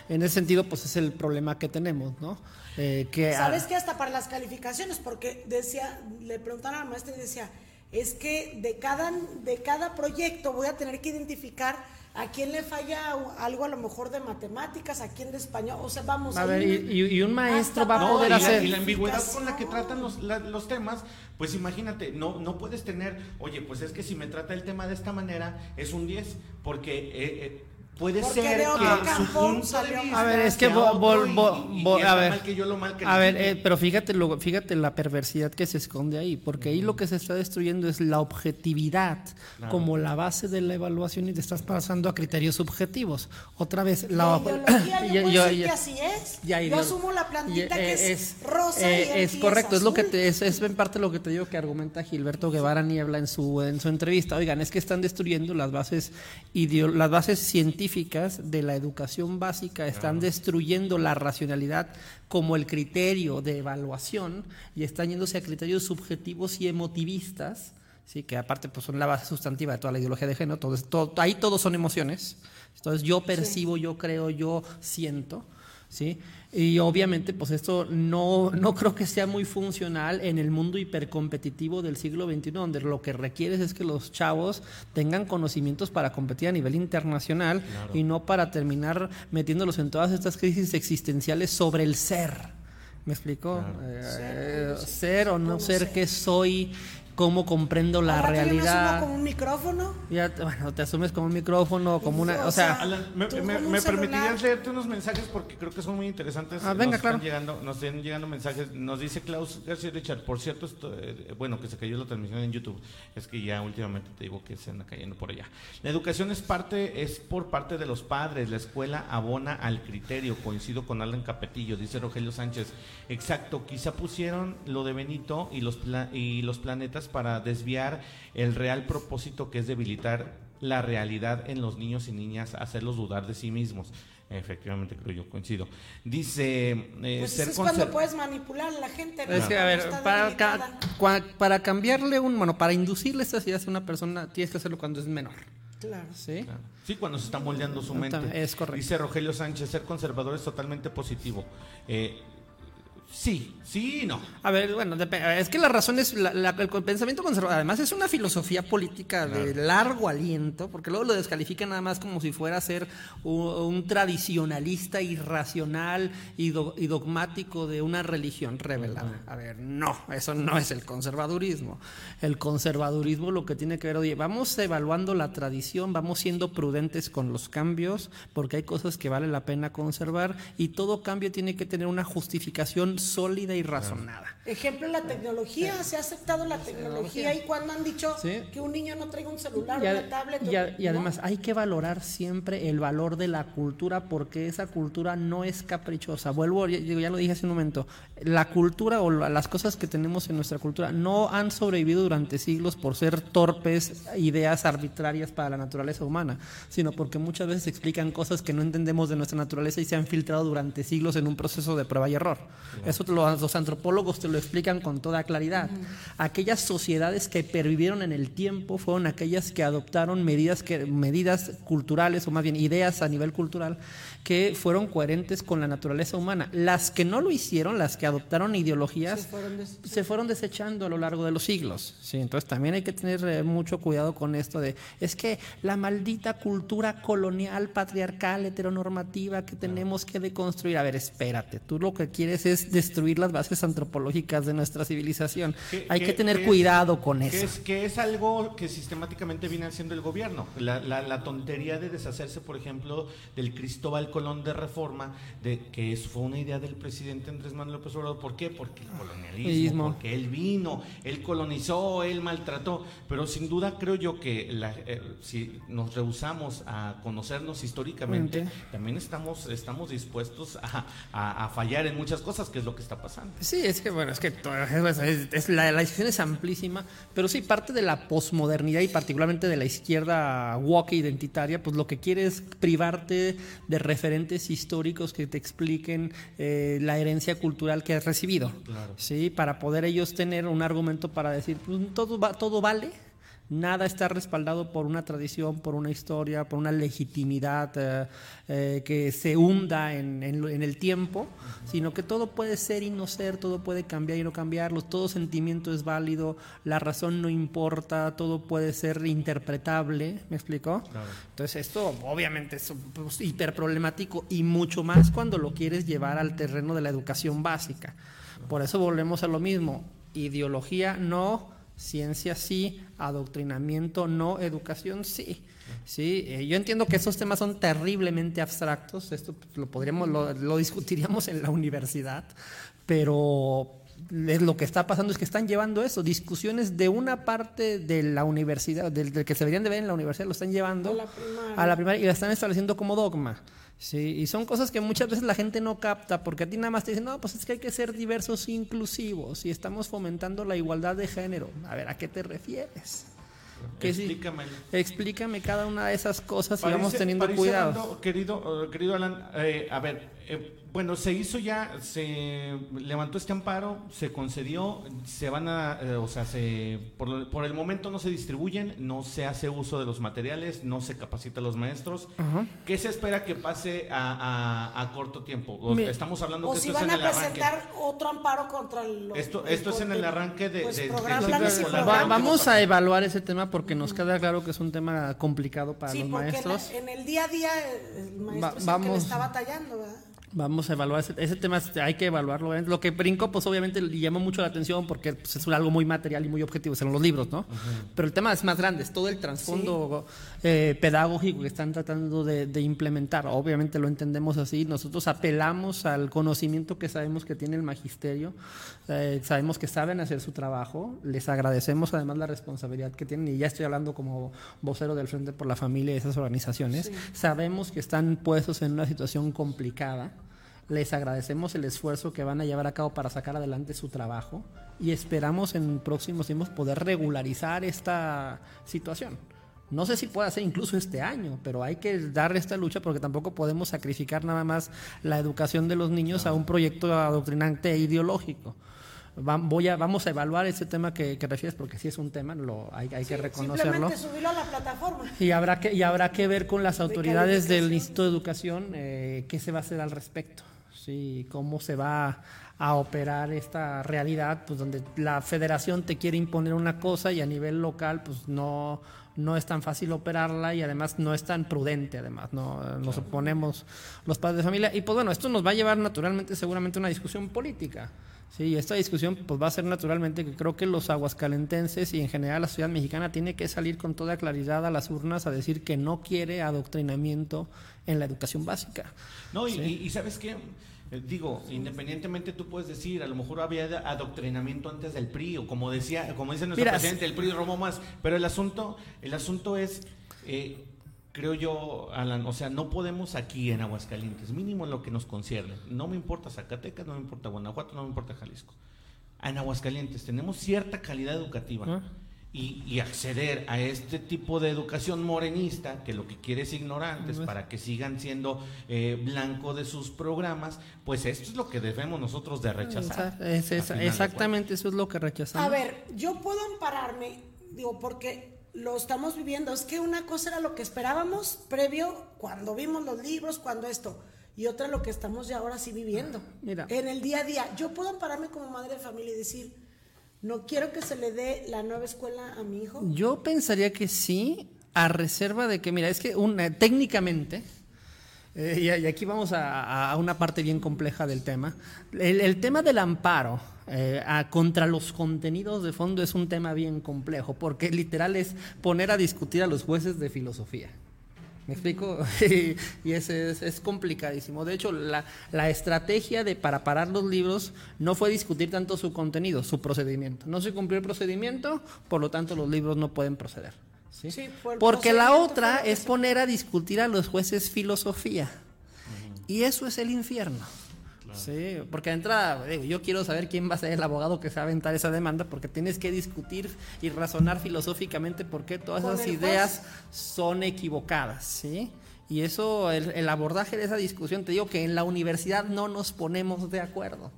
En ese sentido, pues es el problema que tenemos, ¿no? Eh, que ¿Sabes qué? Hasta para las calificaciones, porque decía, le preguntaron a la maestra y decía, es que de cada, de cada proyecto voy a tener que identificar a quién le falla algo a lo mejor de matemáticas, a quién de español, o sea, vamos A ver, una- y, y- un maestro va a para No, y poder la, hacer... y la ambigüedad con la que tratan los, la- los temas, pues imagínate, no, no puedes tener, oye, pues es que si me trata el tema de esta manera, es un 10, porque eh, eh, puede Porque ser que su campo punto de salió vista A ver, es que y- y- y que a ver, mal que yo lo mal que a ver, eh, pero fíjate, lo, fíjate la perversidad que se esconde ahí, porque ahí lo que se está destruyendo es la objetividad como la base de la evaluación y te estás pasando a criterios subjetivos. Otra vez, la, La ideología, yo puedo ya- decir que así es. ya yo asumo la plantita y, que eh, es, rosa eh, y el es correcto, es lo que te, es, es en parte lo que te digo que argumenta Gilberto Guevara Niebla en su en su entrevista. Oigan, es que están destruyendo las bases las bases científicas de la educación básica, están destruyendo la racionalidad como el criterio de evaluación y están yéndose a criterios subjetivos y emotivistas. Sí, que aparte pues son la base sustantiva de toda la ideología de género, todo, todo- ahí todos son emociones. Entonces yo percibo, yo creo, yo siento, ¿sí? Y obviamente pues esto no, no creo que sea muy funcional en el mundo hipercompetitivo del siglo XXI, donde lo que requieres es que los chavos tengan conocimientos para competir a nivel internacional y no para terminar metiéndolos en todas estas crisis existenciales sobre el ser. ¿Me explico? Eh, ser o no ser qué soy, cómo comprendo la Ahora, ¿tú yo me asumo realidad. como un micrófono. Ya, te- bueno, te asumes como un micrófono, como una, O sea, Alan, ¿me, me- me permitirías leerte unos mensajes porque creo que son muy interesantes? Ah, venga, nos claro. Están llegando, nos están llegando mensajes. Nos dice Klaus García Richard, por cierto, esto, eh, bueno, que se cayó la transmisión en YouTube. Es que ya últimamente te digo que se anda cayendo por allá. La educación es parte, es por parte de los padres. La escuela abona al criterio. Coincido con Alan Capetillo, dice Rogelio Sánchez. Exacto, quizá pusieron lo de Benito y los, pla- y los planetas para desviar el real propósito que es debilitar la realidad en los niños y niñas, hacerlos dudar de sí mismos. Efectivamente, creo yo, coincido. Dice, eh, Pues ser es cuando puedes manipular a la gente. ¿no? es que a ver, Cuando está para, ca- debilitada. cua- para cambiarle un, bueno, para inducirle estas ideas a una persona, tienes que hacerlo cuando es menor. Claro. ¿Sí? Claro. Sí, cuando se está moldeando su mente. es correcto. Dice Rogelio Sánchez, ser conservador es totalmente positivo. Eh, sí, sí y no. A ver, bueno, es que la razón es la- la- el pensamiento conservador. Además, es una filosofía política de largo aliento, porque luego lo descalifican nada más como si fuera a ser un, un tradicionalista irracional y, do- y dogmático de una religión revelada. A ver, no, eso no es el conservadurismo. El conservadurismo lo que tiene que ver, oye, vamos evaluando la tradición, vamos siendo prudentes con los cambios, porque hay cosas que vale la pena conservar y todo cambio tiene que tener una justificación sólida y razonada. Ejemplo, la tecnología. Se ha aceptado la tecnología. ¿Y cuando han dicho Sí. que un niño no traiga un celular, Y, una tablet? y a- y ¿no? además hay que valorar siempre el valor de la cultura porque esa cultura no es caprichosa. Vuelvo, ya, ya lo dije hace un momento, la cultura o la- las cosas que tenemos en nuestra cultura no han sobrevivido durante siglos por ser torpes ideas arbitrarias para la naturaleza humana, sino porque muchas veces explican cosas que no entendemos de nuestra naturaleza y se han filtrado durante siglos en un proceso de prueba y error. Eso te lo- los antropólogos te lo explican con toda claridad. Aquellas sociedades que pervivieron en el tiempo fueron aquellas que adoptaron medidas, que, medidas culturales, o más bien ideas a nivel cultural, que fueron coherentes con la naturaleza humana. Las que no lo hicieron, las que adoptaron ideologías, Se fueron des- se fueron desechando a lo largo de los siglos. ¿sí? Entonces también hay que tener eh, mucho cuidado con esto de, es que la maldita cultura colonial, patriarcal, heteronormativa que tenemos que deconstruir. A ver, espérate, tú lo que quieres es destruir las bases antropológicas de nuestra civilización. hay que tener es- cuidado con que eso. es, que es algo que sistemáticamente viene haciendo el gobierno. La, la- la tontería de deshacerse, por ejemplo, del Cristóbal Colón de Reforma, de que eso fue una idea del presidente Andrés Manuel López Obrador. ¿Por qué? Porque el colonialismo, porque él vino, él colonizó, él maltrató. Pero sin duda creo yo que la- eh, si nos rehusamos a conocernos históricamente, Mente. también estamos, estamos dispuestos a, a- a fallar en muchas cosas, que es lo que está pasando. Sí, es que bueno, es que to- es- es- es- la, la discusión es amplísima, pero sí, parte de la posmodernidad y particularmente de la izquierda woke identitaria, pues lo que quiere es privarte de referentes históricos que te expliquen eh, la herencia cultural que has recibido. Sí, para poder ellos tener un argumento para decir, pues, todo, va, todo vale. Nada está respaldado por una tradición, por una historia, por una legitimidad eh, eh, que se hunda en, en en el tiempo, sino que todo puede ser y no ser, todo puede cambiar y no cambiarlo, todo sentimiento es válido, la razón no importa, todo puede ser interpretable, ¿me explicó? Entonces esto obviamente es pues, hiper problemático y mucho más cuando lo quieres llevar al terreno de la educación básica. Por eso volvemos a lo mismo, ideología no, ciencia sí, adoctrinamiento no, educación sí. Sí, eh, yo entiendo que esos temas son terriblemente abstractos, esto lo podríamos lo, lo discutiríamos en la universidad, pero lo que está pasando es que están llevando eso, discusiones de una parte de la universidad, del, del que se deberían de ver en la universidad, lo están llevando A la primaria. a la primaria y la están estableciendo como dogma. Sí, y son cosas que muchas veces la gente no capta porque a ti nada más te dicen, no, pues es que hay que ser diversos e inclusivos y estamos fomentando la igualdad de género. A ver, ¿a qué te refieres? Que Explícamelo. explícame cada una de esas cosas y vamos Parece- teniendo parece, cuidado. Querido, eh, querido Alan, eh, a ver, eh, bueno, se hizo ya, se levantó este amparo, se concedió, se van a, eh, o sea, se, por, lo- por el momento no se distribuyen, no se hace uso de los materiales, no se capacita a los maestros. ¿Qué se espera que pase a, a- a corto tiempo? O- estamos hablando O que si esto es van en a el arranque. presentar otro amparo contra el... Esto- esto es en el arranque de- pues, de- de- de- Va- vamos a evaluar ese tema porque nos queda claro que es un tema complicado para Sí, los porque en, maestros. la- en el día a día eh, el maestro Va- es el que le está batallando, ¿verdad? Vamos a evaluar ese, ese tema, este, hay que evaluarlo. obviamente. Lo que brincó, pues obviamente le llamó mucho la atención porque pues, es algo muy material y muy objetivo, son los libros, ¿no? Pero el tema es más grande, es todo el trasfondo eh, pedagógico que están tratando de, de implementar. Obviamente lo entendemos así. Nosotros apelamos al conocimiento que sabemos que tiene el magisterio, eh, sabemos que saben hacer su trabajo, les agradecemos además la responsabilidad que tienen, y ya estoy hablando como vocero del Frente por la Familia y esas organizaciones. Sabemos que están puestos en una situación complicada. Les agradecemos el esfuerzo que van a llevar a cabo para sacar adelante su trabajo y esperamos en próximos tiempos poder regularizar esta situación. No sé si pueda ser incluso este año, pero hay que dar esta lucha porque tampoco podemos sacrificar nada más la educación de los niños a un proyecto adoctrinante e ideológico. Voy a, vamos a evaluar ese tema que, que refieres porque sí es un tema, lo, hay, hay que reconocerlo. Simplemente subirlo a la plataforma. Y habrá que, y habrá que ver con las autoridades del. Instituto de Educación eh, qué se va a hacer al respecto. Sí, cómo se va a operar esta realidad, pues donde la federación te quiere imponer una cosa y a nivel local, pues no, no es tan fácil operarla y además no es tan prudente, además, no nos oponemos los padres de familia. Y pues bueno, esto nos va a llevar naturalmente seguramente a una discusión política. Sí, y esta discusión pues va a ser naturalmente que creo que los aguascalentenses y en general la sociedad mexicana tiene que salir con toda claridad a las urnas a decir que no quiere adoctrinamiento en la educación básica. No, y, y- y sabes qué, Eh, digo, independientemente tú puedes decir, a lo mejor había adoctrinamiento antes del PRI, o como decía, como dice nuestro Mira, presidente, el PRI robó más, pero el asunto, el asunto es, eh, creo yo, Alan, o sea, no podemos aquí en Aguascalientes, mínimo en lo que nos concierne, no me importa Zacatecas, no me importa Guanajuato, no me importa Jalisco, en Aguascalientes tenemos cierta calidad educativa. Ah. Y, y acceder a este tipo de educación morenista, que lo que quiere es ignorantes, para que sigan siendo eh, blanco de sus programas, pues esto es lo que debemos nosotros de rechazar. Es- exactamente eso es lo que rechazamos. A ver, yo puedo ampararme, digo, porque lo estamos viviendo. Es que una cosa era lo que esperábamos previo cuando vimos los libros, cuando esto, y otra lo que estamos ya ahora sí viviendo. Mira. En el día a día. Yo puedo ampararme como madre de familia y decir, no quiero que se le dé la nueva escuela a mi hijo. Yo pensaría que sí, a reserva de que, mira, es que una, técnicamente, eh, y, aquí vamos a, a una parte bien compleja del tema, el, tema del amparo eh, contra los contenidos de fondo es un tema bien complejo, porque literal es poner a discutir a los jueces de filosofía. ¿Me explico? y ese es, es complicadísimo. De hecho, la, la estrategia de para parar los libros no fue discutir tanto su contenido, su procedimiento. No se cumplió el procedimiento, por lo tanto los libros no pueden proceder. ¿sí? Porque la otra es poner a discutir a los jueces filosofía. Y eso es el infierno. Sí, porque de entrada, digo, yo quiero saber quién va a ser el abogado que se va a aventar esa demanda, porque tienes que discutir y razonar filosóficamente por qué todas esas ideas son equivocadas, ¿sí? Y eso, el, el abordaje de esa discusión, te digo que en la universidad no nos ponemos de acuerdo.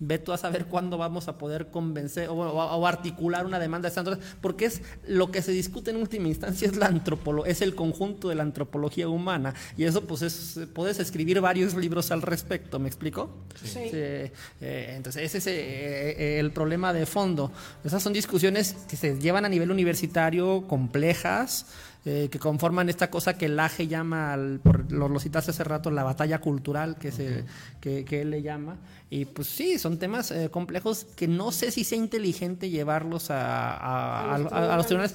Ve tú a saber cuándo vamos a poder convencer o, o- o articular una demanda de naturaleza, porque es lo que se discute en última instancia es la antropolo es el conjunto de la antropología humana y eso pues es puedes escribir varios libros al respecto, ¿me explico? Sí. Eh, eh, entonces ese es eh, eh, el problema de fondo. Esas son discusiones que se llevan a nivel universitario complejas eh, que conforman esta cosa que el AGE llama, al- por, lo, lo citaste hace rato, la batalla cultural que, se, que, que él le llama. Y pues sí, son temas eh, complejos que no sé si sea inteligente llevarlos a, a- a- a- a los tribunales.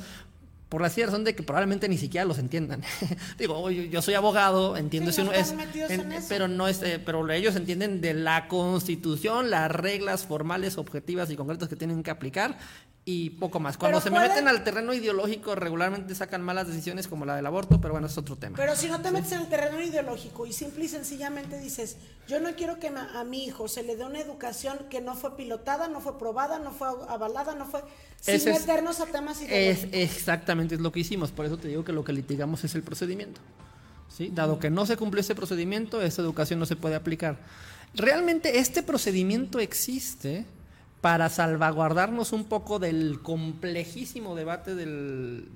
Por la sencilla razón de que probablemente ni siquiera los entiendan. Digo, oye, yo soy abogado, entiendo Sí, si no uno es, en eso. pero no es, eh, pero ellos entienden de la Constitución, las reglas formales, objetivas y concretas que tienen que aplicar y poco más. Cuando Pero se me pueden- meten al terreno ideológico, regularmente sacan malas decisiones como la del aborto, pero bueno, es otro tema. Pero si no te metes en el terreno ideológico y simple y sencillamente dices, yo no quiero que a mi hijo se le dé una educación que no fue pilotada, no fue probada, no fue avalada, no fue... Sin es- meternos a temas Es ideológicos. exactamente es lo que hicimos, por eso te digo que lo que litigamos es el procedimiento. ¿sí? Dado que no se cumplió ese procedimiento, esa educación no se puede aplicar. Realmente este procedimiento existe para salvaguardarnos un poco del complejísimo debate del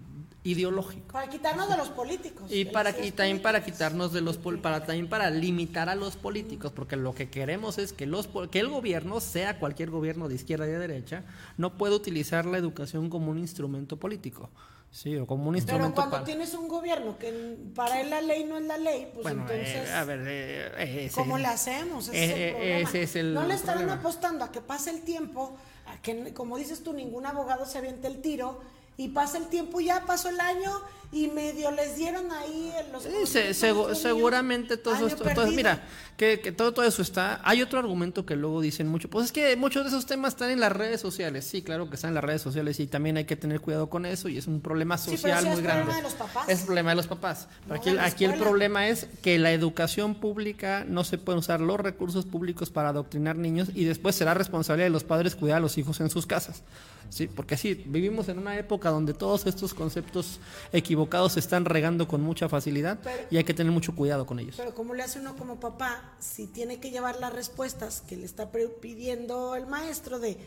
ideológico. Para quitarnos de los políticos. Y para y también para quitarnos de los para también para limitar a los políticos, porque lo que queremos es que los que el gobierno, sea cualquier gobierno de izquierda y de derecha, no puede utilizar la educación como un instrumento político. Sí, o como un Pero instrumento cuando para tienes un gobierno que para él la ley no es la ley, pues bueno, entonces... eh, a ver, eh, eh, ese- ¿Cómo le hacemos? Ese, eh, es el eh, problema. ese es el no le estarán problema. apostando a que pase el tiempo, a que, como dices tú, ningún abogado se aviente el tiro y pasa el tiempo, ya pasó el año y medio les dieron ahí los... Sí, se- seguramente niños. todo Año esto, todo- mira, que, que todo, todo eso está. Hay otro argumento que luego dicen mucho, pues es que muchos de esos temas están en las redes sociales. Sí, claro que están en las redes sociales y también hay que tener cuidado con eso y es un problema social sí es muy grande. problema de los papás. Es problema de los papás. No aquí, el problema es que la educación pública no se pueden usar los recursos públicos para adoctrinar niños y después será responsabilidad de los padres cuidar a los hijos en sus casas. Sí, porque sí, vivimos en una época donde todos estos conceptos equivocados se están regando con mucha facilidad Pero- y hay que tener mucho cuidado con ellos. Pero ¿cómo le hace uno como papá si tiene que llevar las respuestas que le está pidiendo el maestro de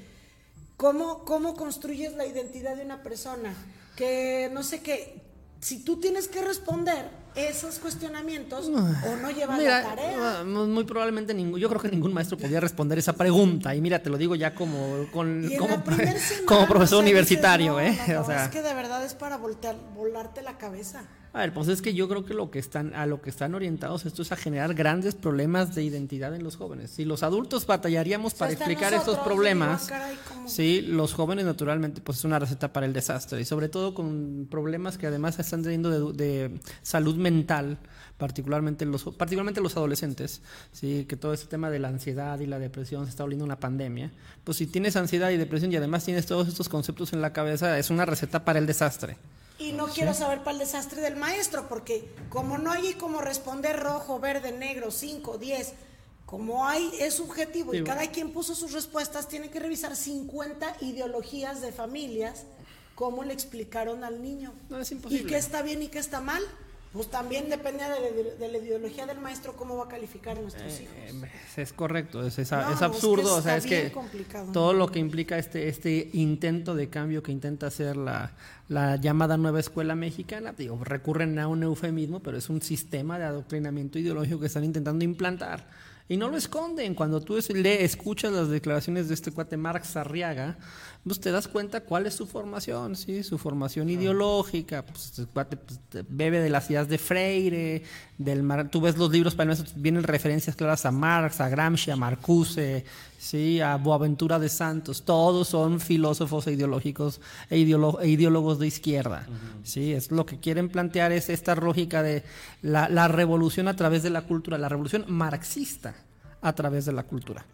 cómo, cómo construyes la identidad de una persona? Que no sé qué, si tú tienes que responder esos cuestionamientos o no llevas Mira, la tarea. ah, muy probablemente ningún, yo creo que ningún maestro podía responder esa pregunta. Y mira, te lo digo ya como, con, como, la primer semana, como o profesor sea, universitario, dices, ¿eh? no, o sea, es que de verdad es para voltear, volarte la cabeza. a ver, pues es que yo creo que lo que están, a lo que están orientados esto es a generar grandes problemas de identidad en los jóvenes. Si los adultos batallaríamos para explicar nosotros, estos digo, problemas, ah, caray, ¿cómo? sí, los jóvenes naturalmente pues es una receta para el desastre y sobre todo con problemas que además están teniendo de, de salud mental particularmente los particularmente los adolescentes sí que todo este tema de la ansiedad y la depresión se está volviendo una pandemia pues si tienes ansiedad y depresión y además tienes todos estos conceptos en la cabeza es una receta para el desastre Y no quiero saber para el desastre del maestro, porque como no hay como responder rojo, verde, negro, 5, 10, como hay, es subjetivo y cada quien puso sus respuestas, tiene que revisar 50 ideologías de familias, cómo le explicaron al niño. No, es ¿Y imposible. qué está bien y qué está mal? Pues también depende de la, de la ideología del maestro cómo va a calificar a nuestros hijos. Eh, es correcto, es, es- No, es que absurdo, o sea, es que todo lo que implica este, este intento de cambio que intenta hacer la, la llamada nueva escuela mexicana, digo, recurren a un eufemismo, pero es un sistema de adoctrinamiento ideológico que están intentando implantar. Y no lo esconden. Cuando tú le escuchas las declaraciones de este cuate Marx Arriaga, pues te das cuenta cuál es su formación, ¿sí? Su formación ideológica. Pues este pues, bebe de las ideas de Freire, del Mar- tú ves los libros para vienen referencias claras a Marx, a Gramsci, a Marcuse, ¿sí? A Boaventura de Santos. Todos son filósofos e ideológicos e, ideolo- e ideólogos de izquierda. ¿sí? Es lo que quieren plantear es esta lógica de la, la revolución a través de la cultura, la revolución marxista a través de la cultura.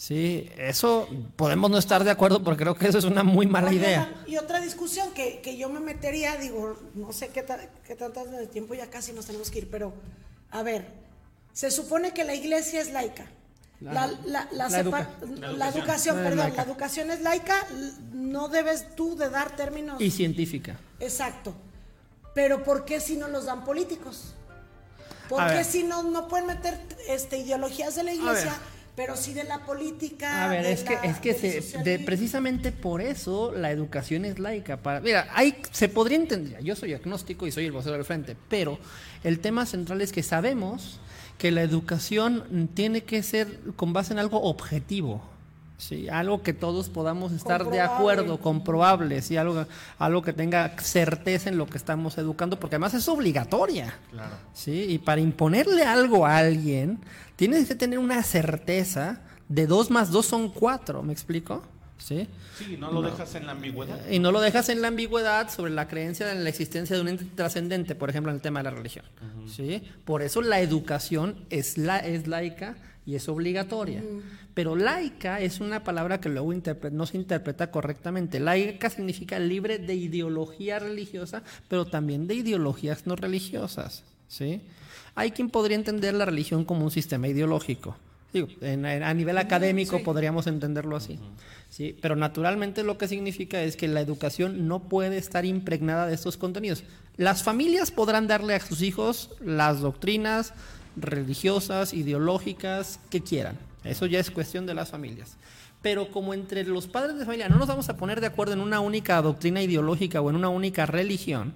Sí, eso podemos no estar de acuerdo porque creo que eso es una muy mala Oye, idea. Y otra discusión que, que yo me metería, digo, no sé qué, ta- qué tantas de tiempo ya casi nos tenemos que ir, pero a ver, se supone que la iglesia es laica. La, la, la, La educación, educación. No es perdón, laica. la educación es laica, no debes tú de dar términos. Y científica. Exacto. Pero ¿por qué si no los dan políticos? ¿Por A qué ver. si no, no pueden meter este, ideologías de la iglesia, ver. Pero sí de la política? A ver, es que, la- es que se- de- precisamente por eso la educación es laica. Para, mira, hay, se podría entender, yo soy agnóstico y soy el vocero del frente, pero el tema central es que sabemos que la educación tiene que ser con base en algo objetivo. Sí, algo que todos podamos estar de acuerdo, comprobable, sí, algo, algo que tenga certeza en lo que estamos educando, porque además es obligatoria. Claro. ¿sí? Y para imponerle algo a alguien, tienes que tener una certeza de dos más dos son cuatro, ¿me explico? ¿Sí? Sí, no lo dejas en la ambigüedad. Y no lo dejas en la ambigüedad sobre la creencia en la existencia de un ente trascendente, por ejemplo, en el tema de la religión. ¿sí? Por eso la educación es, la, es laica y es obligatoria. Pero laica es una palabra que luego no se interpreta correctamente. Laica significa libre de ideología religiosa, pero también de ideologías no religiosas. ¿sí? Hay quien podría entender la religión como un sistema ideológico. Digo, en- en- a nivel académico podríamos entenderlo así. ¿sí? Pero naturalmente lo que significa es que la educación no puede estar impregnada de estos contenidos. Las familias podrán darle a sus hijos las doctrinas religiosas, ideológicas, que quieran. Eso ya es cuestión de las familias. Pero como entre los padres de familia no nos vamos a poner de acuerdo en una única doctrina ideológica o en una única religión,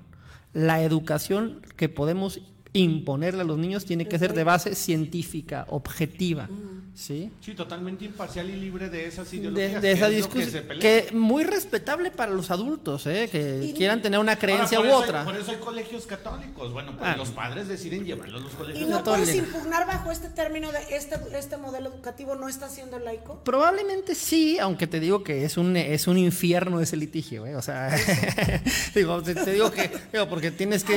la educación que podemos imponerle a los niños tiene que ser de base científica, objetiva. ¿Sí? Sí, totalmente imparcial y libre de esas de, ideologías. de esa que discusión que muy respetable para los adultos ¿eh? que Y- quieran tener una creencia Ahora, u otra hay- por eso hay colegios católicos. Bueno, pues Ah. los padres deciden llevarlos a los ¿Y colegios no católicos. puedes impugnar bajo este término de este, este modelo educativo no está siendo laico? probablemente sí aunque te digo que es un es un infierno ese litigio ¿eh? o sea digo te, te digo que digo, porque tienes que.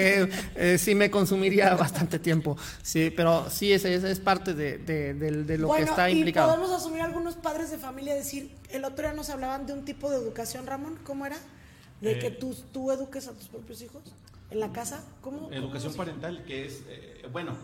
Eh, eh, sí me consumiría bastante tiempo sí pero sí es, es, es parte de, de- de- de lo bueno, que está y implicado podemos asumir algunos padres de familia decir, el otro día nos hablaban de un tipo de educación, Ramón, ¿cómo era? De que Eh. tú, tú eduques a tus propios hijos en la casa, ¿cómo? Educación parental, que es, eh, bueno,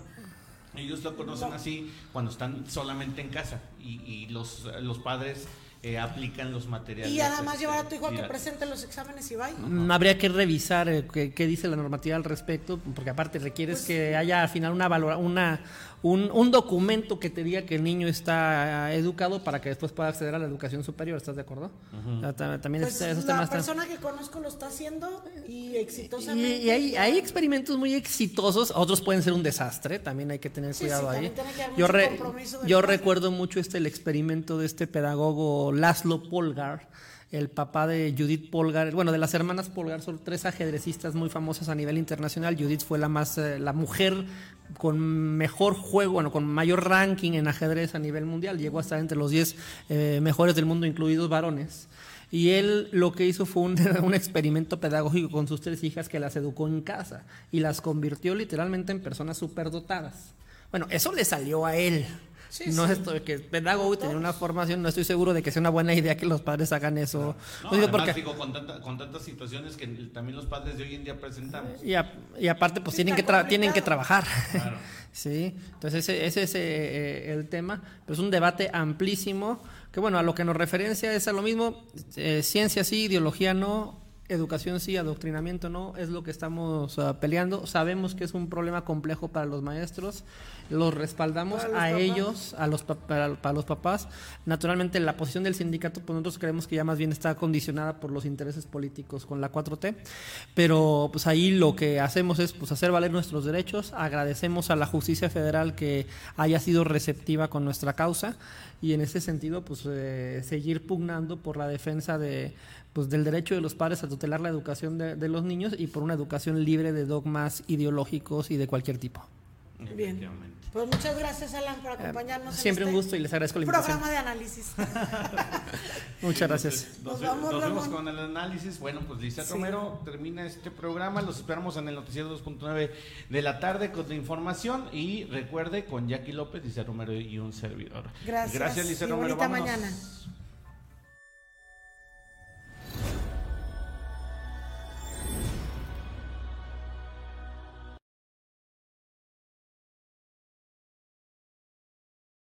ellos lo conocen así cuando están solamente en casa y, y los, los padres eh, aplican los materiales. Y nada más este, llevar a tu hijo a que presente los exámenes y vaya. Mm, Habría que revisar eh, qué, qué dice la normativa al respecto, porque aparte requieres que haya al final una valora, una un, un documento que te diga que el niño está eh, educado para que después pueda acceder a la educación superior, ¿estás de acuerdo? O sea, ta- también Pues es- esos la temas están- persona que conozco lo está haciendo y exitosamente. y hay, hay experimentos muy exitosos, otros pueden ser un desastre, también hay que tener Sí, cuidado sí, ahí. Yo, re- yo recuerdo mucho este el experimento de este pedagogo Laszlo Polgar, el papá de Judith Polgar, bueno, de las hermanas Polgar, son tres ajedrecistas muy famosas a nivel internacional. Judith fue la más, eh, la mujer con mejor juego, bueno, con mayor ranking en ajedrez a nivel mundial. Llegó a estar entre los 10 eh, mejores del mundo, incluidos varones. Y él lo que hizo fue un, un experimento pedagógico con sus tres hijas que las educó en casa y las convirtió literalmente en personas superdotadas. Bueno, eso le salió a él. Sí, no sí. es esto que pedagogo y tener una formación, no estoy seguro de que sea una buena idea que los padres hagan eso. No, Lo digo porque- digo, con, tanta- con tantas situaciones que también los padres de hoy en día presentamos. y, a- y aparte, pues Sí, tienen que, tra- tienen que trabajar. Claro. sí, entonces ese, ese es eh, eh, el tema. Pero es un debate amplísimo que, bueno, a lo que nos referencia es a lo mismo: eh, ciencia sí, ideología no, educación sí, adoctrinamiento no. Es lo que estamos ah, peleando. Sabemos que es un problema complejo para los maestros. Los respaldamos los a papás. ellos, a los pa- para, para los papás. Naturalmente, la posición del sindicato, pues nosotros creemos que ya más bien está condicionada por los intereses políticos con la 4T. Pero pues ahí lo que hacemos es pues hacer valer nuestros derechos. Agradecemos a la justicia federal que haya sido receptiva con nuestra causa y en ese sentido pues eh, seguir pugnando por la defensa de pues del derecho de los padres a tutelar la educación de, de los niños y por una educación libre de dogmas ideológicos y de cualquier tipo. Bien. Pues muchas gracias, Alan, por eh, acompañarnos. Siempre un este gusto y les agradezco la invitación. Programa de análisis. muchas gracias. Nos, nos, vamos, nos vemos con el análisis. Bueno, pues Lisa. Romero termina este programa. Los esperamos en el Noticiero 2.9 de la tarde con la información. Y recuerde, con Jackie López, Lisa Romero y un servidor. Gracias. Gracias, Lisa Romero. Hasta mañana.